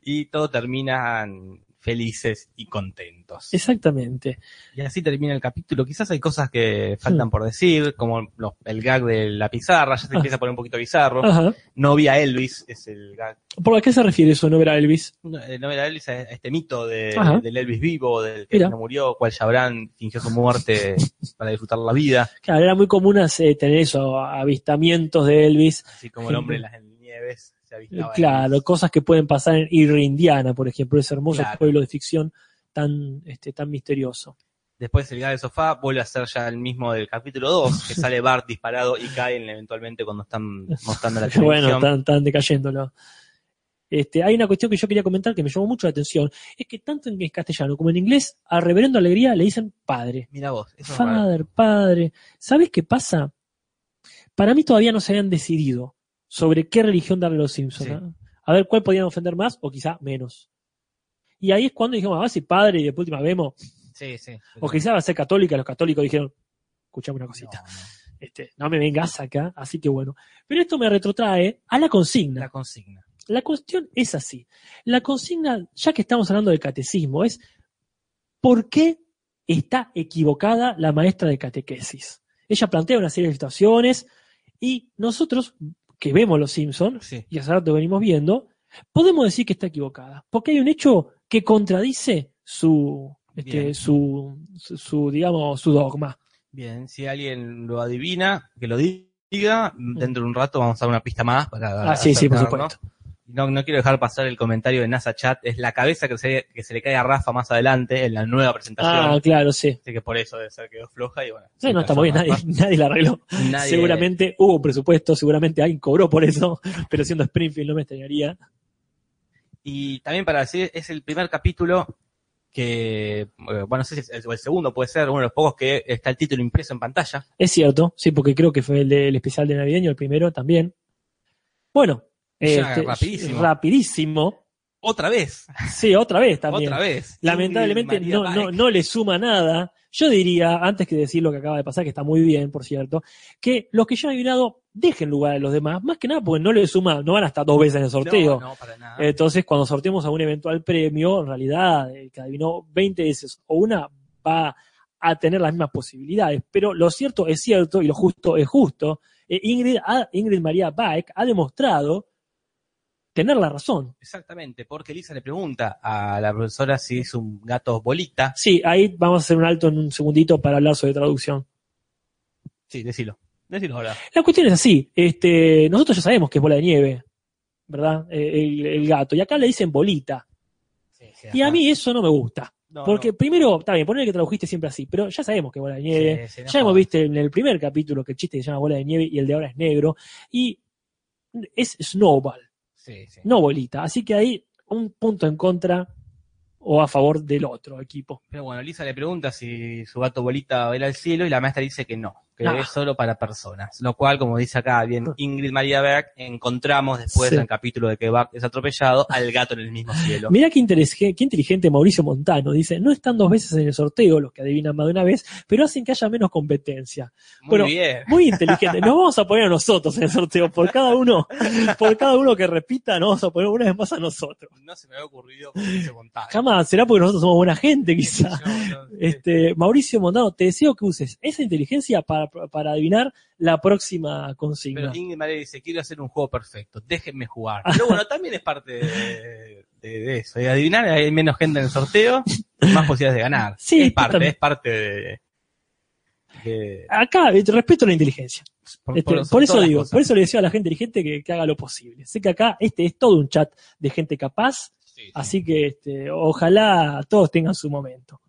Speaker 1: y todos terminan felices y contentos.
Speaker 2: Exactamente.
Speaker 1: Y así termina el capítulo. Quizás hay cosas que faltan
Speaker 2: Hmm.
Speaker 1: por decir, como los- el gag de la pizarra, ya se
Speaker 2: Ah.
Speaker 1: empieza a poner un poquito bizarro.
Speaker 2: Ajá.
Speaker 1: No vi a Elvis, es el gag.
Speaker 2: ¿Por qué se refiere eso, no ver a Elvis?
Speaker 1: No, eh, no vi a Elvis, a este mito de,
Speaker 2: Ajá.
Speaker 1: del Elvis vivo, del que
Speaker 2: Mira.
Speaker 1: no murió, cual Chabran fingió su muerte para disfrutar la vida,
Speaker 2: Claro, era muy común hacer- tener eso, avistamientos de Elvis.
Speaker 1: así como el hombre en las nieves se avistaba. a
Speaker 2: Claro, cosas que pueden pasar en Indiana, por ejemplo, ese hermoso
Speaker 1: Claro.
Speaker 2: pueblo de ficción tan, este, tan misterioso.
Speaker 1: Después el gag del sofá vuelve a ser ya el mismo del capítulo 2, que sale Bart disparado y caen eventualmente cuando están mostrando la televisión.
Speaker 2: bueno, están, están decayéndolo. Este, hay una cuestión que yo quería comentar que me llamó mucho la atención, es que tanto en castellano como en inglés, a Reverendo Alegría le dicen padre.
Speaker 1: Mira vos, eso es raro.
Speaker 2: Father, padre. ¿Sabes qué pasa? Para mí todavía no se habían decidido sobre qué religión darle a los Simpsons.
Speaker 1: Sí.
Speaker 2: A ver cuál podían ofender más o quizá menos. Y ahí es cuando dijimos, ah, si padre y de última vemos,
Speaker 1: Sí, sí.
Speaker 2: o quizá va a ser católica, los católicos dijeron, escuchame una cosita,
Speaker 1: No, no.
Speaker 2: este, no me vengas acá, así que bueno. Pero esto me retrotrae a la consigna.
Speaker 1: La consigna.
Speaker 2: La cuestión es así. La consigna, ya que estamos hablando del catecismo, es ¿por qué está equivocada la maestra de catequesis? Ella plantea una serie de situaciones y nosotros, que vemos los Simpsons,
Speaker 1: Sí.
Speaker 2: y hace rato venimos viendo, podemos decir que está equivocada. Porque hay un hecho que contradice su, este, su, su, su, digamos, su dogma.
Speaker 1: Bien, si alguien lo adivina, que lo diga. Dentro de un rato vamos a dar una pista más para
Speaker 2: Ah, sí, sí, por supuesto.
Speaker 1: No, no quiero dejar pasar el comentario de NASA Chat. Es la cabeza que se, que se le cae a Rafa más adelante en la nueva presentación.
Speaker 2: Ah, claro, sí.
Speaker 1: Así que por eso debe ser que quedó floja y bueno.
Speaker 2: Sí, no está muy bien, nadie, nadie la arregló.
Speaker 1: Nadie-
Speaker 2: Seguramente hubo un presupuesto, seguramente alguien cobró por eso, pero siendo Springfield no me extrañaría.
Speaker 1: Y también para decir, es el primer capítulo que, eh, bueno, no sé si es el, o el segundo puede ser, uno de los pocos que está el título impreso en pantalla.
Speaker 2: Es cierto, sí, porque creo que fue el del especial de navideño, el primero también. Bueno,
Speaker 1: Ya,
Speaker 2: este,
Speaker 1: rapidísimo.
Speaker 2: rapidísimo.
Speaker 1: Otra vez,
Speaker 2: Sí, otra vez también.
Speaker 1: otra vez.
Speaker 2: Lamentablemente no, no, no le suma nada. Yo diría, antes que decir lo que acaba de pasar, que está muy bien, por cierto, que los que ya han adivinado dejen lugar a los demás, más que nada porque no le suma, no van a estar dos veces en el sorteo.
Speaker 1: No, no, para nada.
Speaker 2: Entonces, cuando sorteemos a un eventual premio, en realidad, el que adivinó 20 veces o una va a tener las mismas posibilidades. Pero lo cierto es cierto y lo justo es justo. Eh, Ingrid, ha- Ingrid María Bike ha demostrado tener la razón.
Speaker 1: Exactamente, porque Lisa le pregunta a la profesora si es un gato bolita.
Speaker 2: Sí, ahí vamos a hacer un alto en un segundito para hablar sobre traducción.
Speaker 1: Sí, decilo. Decilo ahora.
Speaker 2: La cuestión es así. Este, nosotros ya sabemos que es bola de nieve, ¿verdad? Eh, El, el gato. Y acá le dicen bolita. Y a mí eso no me gusta.
Speaker 1: No,
Speaker 2: Porque
Speaker 1: no.
Speaker 2: primero, está bien, poner que tradujiste siempre así, pero ya sabemos que bola de nieve.
Speaker 1: Sí,
Speaker 2: ya hemos visto en el primer capítulo que el chiste se llama bola de nieve y el de ahora es negro. Y es Snowball,
Speaker 1: Sí, sí.
Speaker 2: no bolita. Así que hay un punto en contra o a favor del otro equipo.
Speaker 1: Pero bueno, Lisa le pregunta si su gato bolita va a ir al cielo y la maestra dice que no, que
Speaker 2: Ah.
Speaker 1: es solo para personas. Lo cual, como dice acá bien Ingrid María Berg, encontramos después
Speaker 2: Sí.
Speaker 1: en el capítulo de que Bart es atropellado al gato en el mismo cielo.
Speaker 2: Mirá qué, qué inteligente Mauricio Montano. Dice, no están dos veces en el sorteo los que adivinan más de una vez, pero hacen que haya menos competencia.
Speaker 1: Muy
Speaker 2: bueno,
Speaker 1: bien.
Speaker 2: Muy inteligente. Nos vamos a poner a nosotros en el sorteo. Por cada uno, por cada uno que repita, nos vamos a poner una vez más a nosotros.
Speaker 1: No se me había ocurrido ese montaje.
Speaker 2: Jamás, será porque nosotros somos buena gente, quizá.
Speaker 1: Yo, no,
Speaker 2: Este, Mauricio Montano, te deseo que uses esa inteligencia para, para adivinar la próxima consigna.
Speaker 1: Pero Ingrid María dice, quiero hacer un juego perfecto, déjenme jugar. Pero bueno, también es parte de, de- de eso. De adivinar, hay menos gente en el sorteo, más posibilidades de ganar.
Speaker 2: Sí,
Speaker 1: es parte,
Speaker 2: también.
Speaker 1: es parte de... de-
Speaker 2: Acá, respeto la inteligencia.
Speaker 1: por,
Speaker 2: Este,
Speaker 1: por-
Speaker 2: por eso digo,
Speaker 1: cosas.
Speaker 2: por eso le deseo a la gente inteligente que, que haga lo posible. Sé que acá este es todo un chat de gente capaz,
Speaker 1: Sí, sí.
Speaker 2: así que este, ojalá todos tengan su momento.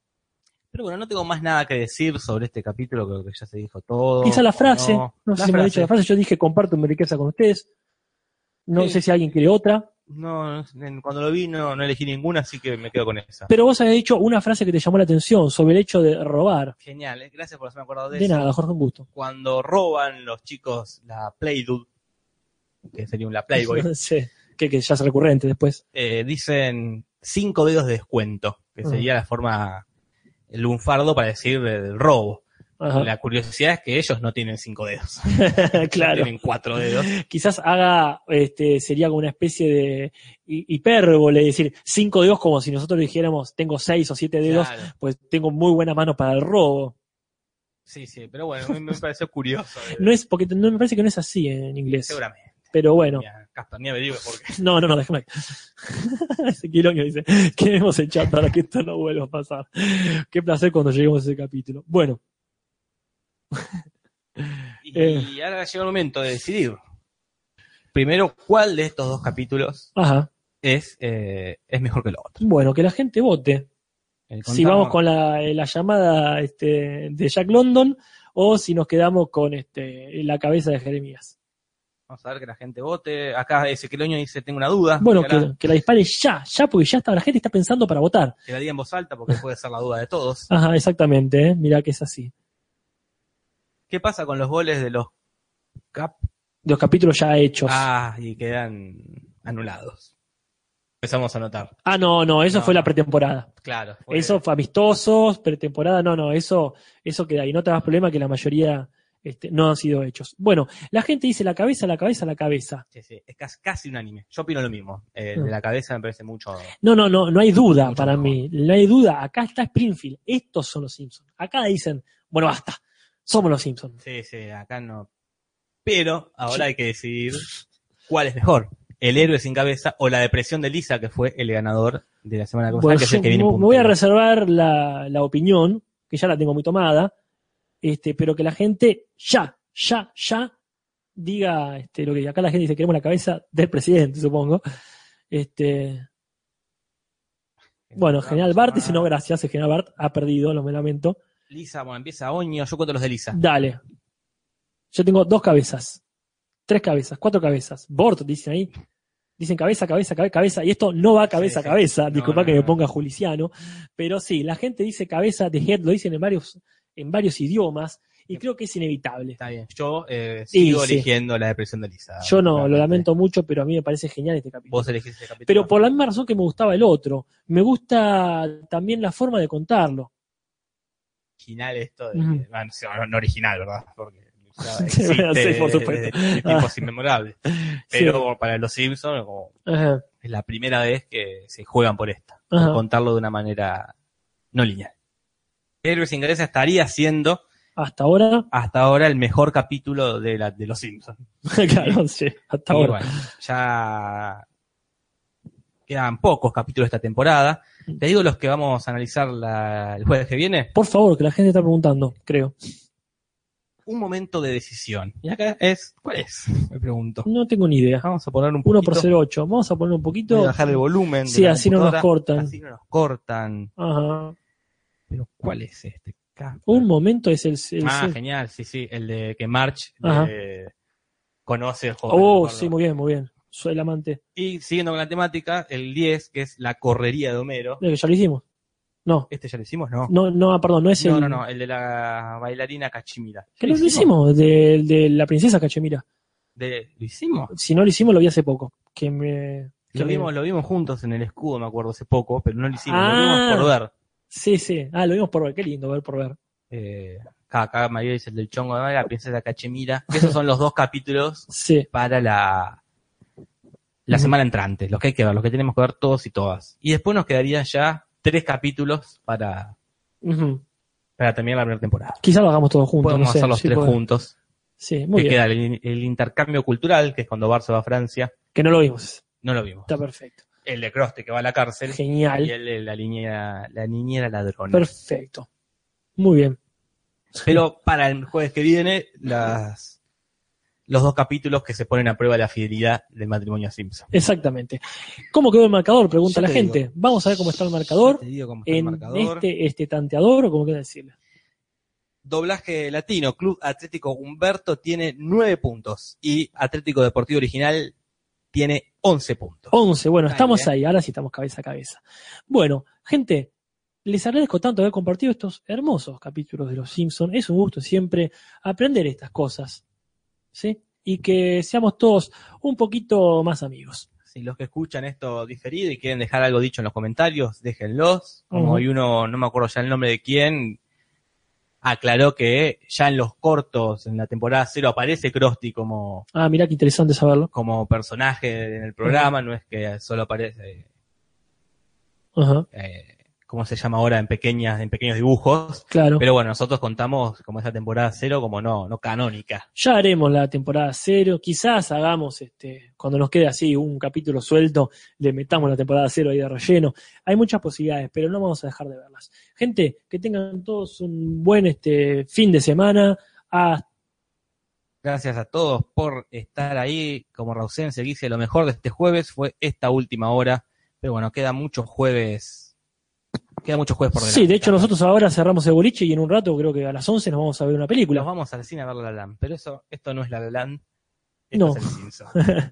Speaker 1: Pero bueno, no tengo más nada que decir sobre este capítulo, creo que ya se dijo todo.
Speaker 2: Quizá la
Speaker 1: ¿o
Speaker 2: frase, no,
Speaker 1: no?
Speaker 2: sé
Speaker 1: La
Speaker 2: si me ha dicho la frase, yo dije comparto mi riqueza con ustedes. No
Speaker 1: Sí.
Speaker 2: sé si alguien quiere otra,
Speaker 1: No, cuando lo vi no, no elegí ninguna, así que me quedo con esa.
Speaker 2: pero vos habías dicho una frase que te llamó la atención sobre el hecho de robar.
Speaker 1: Genial, eh, gracias por haberme acordado de,
Speaker 2: De
Speaker 1: eso.
Speaker 2: nada, Jorge, un gusto.
Speaker 1: Cuando roban los chicos la Play-Doh, que sería una Playboy,
Speaker 2: Sí, que, que ya es recurrente después.
Speaker 1: eh, dicen cinco dedos de descuento, que
Speaker 2: Mm.
Speaker 1: sería la forma, el lunfardo para decir del robo.
Speaker 2: Ajá.
Speaker 1: La curiosidad es que ellos no tienen cinco dedos.
Speaker 2: claro.
Speaker 1: Tienen cuatro dedos.
Speaker 2: Quizás haga, este, sería como una especie de hi- hipérbole, decir, cinco dedos como si nosotros dijéramos, tengo seis o siete dedos,
Speaker 1: Claro.
Speaker 2: pues tengo muy buena mano para el robo.
Speaker 1: Sí, sí, pero bueno, me, me pareció curioso.
Speaker 2: No es, porque no me parece que no es así en inglés.
Speaker 1: Seguramente.
Speaker 2: Pero bueno,
Speaker 1: Mira, Casper, ni averigüe por qué.
Speaker 2: no, no, no, déjame. Ese Quiloño dice, ¿qué hemos hecho para que esto no vuelva a pasar? Qué placer cuando lleguemos a ese capítulo. Bueno,
Speaker 1: Y,
Speaker 2: Eh.
Speaker 1: ahora llega el momento de decidir. Primero, ¿cuál de estos dos capítulos
Speaker 2: ajá.
Speaker 1: es, eh, es mejor que el otro?
Speaker 2: Bueno, que la gente vote.
Speaker 1: El
Speaker 2: Si vamos con la, eh, la llamada este, de Jack London o si nos quedamos con este, la cabeza de Jeremías.
Speaker 1: Vamos a ver que la gente vote. Acá Ezequielño dice, tengo una duda.
Speaker 2: Bueno,
Speaker 1: que, la,
Speaker 2: que, que la dispare ya, ya, porque ya está, la gente está pensando para votar.
Speaker 1: que la diga en voz alta porque puede ser la duda de todos.
Speaker 2: Ajá, exactamente, ¿eh? mirá que es así.
Speaker 1: ¿Qué pasa con los goles de los Cap?
Speaker 2: De los capítulos ya hechos. Ah,
Speaker 1: Ah, y quedan anulados. Empezamos a notar.
Speaker 2: no, no, eso
Speaker 1: No.
Speaker 2: fue la pretemporada.
Speaker 1: Claro. fue-
Speaker 2: Eso fue amistosos, pretemporada, no, no, eso, eso queda ahí. No te das problema que la mayoría este, no han sido hechos. Bueno, la gente dice la cabeza, la cabeza, la cabeza.
Speaker 1: Sí, sí, es casi, casi unánime. Yo opino lo mismo. Eh, de la cabeza me parece mucho.
Speaker 2: No, no, no, no hay duda para
Speaker 1: mejor.
Speaker 2: mí. No hay duda. Acá está Springfield. Estos son los Simpsons. Acá dicen, bueno, basta. Somos los Simpsons.
Speaker 1: Sí, sí, acá no. Pero ahora hay que decidir cuál es mejor. El héroe sin cabeza o la depresión de Lisa, que fue el ganador de la semana pasada,
Speaker 2: Bueno,
Speaker 1: que es el que viene
Speaker 2: me voy a reservar la, la opinión, que ya la tengo muy tomada, este, pero que la gente ya, ya, ya diga este, lo que acá la gente dice, queremos la cabeza del presidente, supongo. Este, bueno, General Bart dice no, gracias, el General Bart ha perdido, lo me lamento.
Speaker 1: Lisa, bueno, empieza Oño, yo cuento los de Lisa.
Speaker 2: Dale. Yo tengo dos cabezas, tres cabezas, cuatro cabezas. Bort, dicen ahí. Dicen cabeza, cabeza, cabeza, cabeza. Y esto no va cabeza a
Speaker 1: Sí, sí.
Speaker 2: cabeza.
Speaker 1: No,
Speaker 2: Disculpa
Speaker 1: no,
Speaker 2: que me ponga juliciano. Pero sí, la gente dice cabeza de head, lo dicen en varios, en varios idiomas. Y creo que es inevitable.
Speaker 1: Está bien. Yo eh, sigo
Speaker 2: sí.
Speaker 1: eligiendo la depresión de Lisa.
Speaker 2: Yo no, lo lamento mucho, pero a mí me parece genial este capítulo.
Speaker 1: Vos elegís ese capítulo.
Speaker 2: Pero por la misma razón que me gustaba el otro. Me gusta también la forma de contarlo.
Speaker 1: original esto de,
Speaker 2: Ujú.
Speaker 1: bueno, no, original, ¿verdad? Porque
Speaker 2: Sí,
Speaker 1: existe
Speaker 2: sí, por supuesto.
Speaker 1: tiempos inmemorables. Pero para los Simpsons como es la primera vez que se juegan por esta, por contarlo de una manera no lineal. Héroes cabeza estaría siendo
Speaker 2: Hasta ahora,
Speaker 1: hasta ahora el mejor capítulo de, la, de los Simpsons.
Speaker 2: claro, sí, hasta
Speaker 1: Y
Speaker 2: ahora.
Speaker 1: bueno, ya quedan pocos capítulos de esta temporada. Te digo los que vamos a analizar la- el jueves que viene.
Speaker 2: Por favor, que la gente está preguntando, creo.
Speaker 1: Un momento de decisión. Y acá es, ¿cuál es? Me pregunto.
Speaker 2: No tengo ni idea.
Speaker 1: Vamos a poner un
Speaker 2: 1
Speaker 1: poquito.
Speaker 2: por 0,8. Vamos a poner un
Speaker 1: Voy a
Speaker 2: poquito.
Speaker 1: bajar el volumen. de
Speaker 2: Sí,
Speaker 1: la
Speaker 2: así no nos cortan.
Speaker 1: Así no nos cortan.
Speaker 2: Ajá.
Speaker 1: Pero ¿cuál es este?
Speaker 2: Un momento es el. el-
Speaker 1: Ah,
Speaker 2: el-
Speaker 1: genial, sí, sí. El de que March eh, conoce el juego.
Speaker 2: oh, sí, muy bien, muy bien. Soy el amante.
Speaker 1: Y siguiendo con la temática, el 10, que es la correría de Homero.
Speaker 2: Eh, Ya lo hicimos. No,
Speaker 1: ¿Este ya lo hicimos? No.
Speaker 2: no, no, ah, perdón, no es
Speaker 1: No,
Speaker 2: el.
Speaker 1: no, no, el de la bailarina Cachimira.
Speaker 2: Que no lo hicimos, de, de la princesa Cachemira.
Speaker 1: De- ¿Lo hicimos?
Speaker 2: Si no lo hicimos, lo vi hace poco. Que me. que
Speaker 1: Lo vimos, lo vimos juntos en el escudo, me acuerdo, hace poco, pero no lo hicimos,
Speaker 2: Ah.
Speaker 1: lo vimos por ver.
Speaker 2: Sí, sí. Ah, lo vimos por ver. Qué lindo ver por ver.
Speaker 1: Eh, acá, acá María dice el del chongo de la princesa Cachemira. que Esos son los dos capítulos
Speaker 2: Sí.
Speaker 1: para la, la semana entrante, los que hay que ver, los que tenemos que ver todos y todas. Y después nos quedarían ya tres capítulos para, para terminar la primera temporada.
Speaker 2: Quizá lo hagamos todos juntos.
Speaker 1: Podemos
Speaker 2: no sé,
Speaker 1: hacer los
Speaker 2: sí,
Speaker 1: tres
Speaker 2: puede-
Speaker 1: juntos.
Speaker 2: Sí, muy
Speaker 1: que
Speaker 2: bien.
Speaker 1: queda el, el intercambio cultural, que es cuando Bar se va a Francia.
Speaker 2: Que no lo vimos.
Speaker 1: No lo vimos.
Speaker 2: Está perfecto.
Speaker 1: El de Croste que va a la cárcel. Y
Speaker 2: Genial.
Speaker 1: el de la niñera, la niñera ladrona.
Speaker 2: Perfecto. Muy bien.
Speaker 1: Pero para el jueves que viene, las, los dos capítulos que se ponen a prueba la fidelidad del matrimonio Simpson.
Speaker 2: Exactamente. ¿Cómo quedó el marcador? Pregunta la
Speaker 1: te
Speaker 2: gente.
Speaker 1: digo.
Speaker 2: Vamos a ver cómo está el marcador
Speaker 1: Te digo cómo está el
Speaker 2: en
Speaker 1: marcador.
Speaker 2: este, este tanteador o como quiera decirle.
Speaker 1: Doblaje latino, Club Atlético Humberto tiene 9 puntos y Atlético Deportivo Original tiene 11 puntos.
Speaker 2: 11, bueno, estamos ahí, ahora sí estamos cabeza a cabeza. Bueno, gente, les agradezco tanto haber compartido estos hermosos capítulos de Los Simpsons. Es un gusto siempre aprender estas cosas, ¿sí? Y que seamos todos un poquito más amigos.
Speaker 1: Si los que escuchan esto diferido y quieren dejar algo dicho en los comentarios, déjenlos. Como hay uno, no me acuerdo ya el nombre de quién, aclaró que ya en los cortos, en la temporada cero, aparece Krusty como,
Speaker 2: Ah, mira qué interesante saberlo.
Speaker 1: como personaje en el programa, no es que solo aparece,
Speaker 2: Ajá,
Speaker 1: eh, ¿cómo se llama ahora? En pequeñas, en pequeños dibujos.
Speaker 2: claro.
Speaker 1: Pero bueno, nosotros contamos como esa temporada cero como no, no canónica.
Speaker 2: Ya haremos la temporada cero, quizás hagamos, este, cuando nos quede así un capítulo suelto, le metamos la temporada cero ahí de relleno. Hay muchas posibilidades, pero no vamos a dejar de verlas. Gente, que tengan todos un buen este, fin de semana. Hasta
Speaker 1: Gracias a todos por estar ahí. Como Rausen se dice, lo mejor de este jueves fue esta última hora. Pero bueno, queda muchos jueves. Queda muchos jueves por delante.
Speaker 2: Sí, de hecho nosotros ahora cerramos el boliche y en un rato, creo que a las 11 nos vamos a ver una película.
Speaker 1: Nos vamos al cine a ver La La Land. Pero eso, esto no es La La Land. Esto
Speaker 2: No.
Speaker 1: es el Simpson.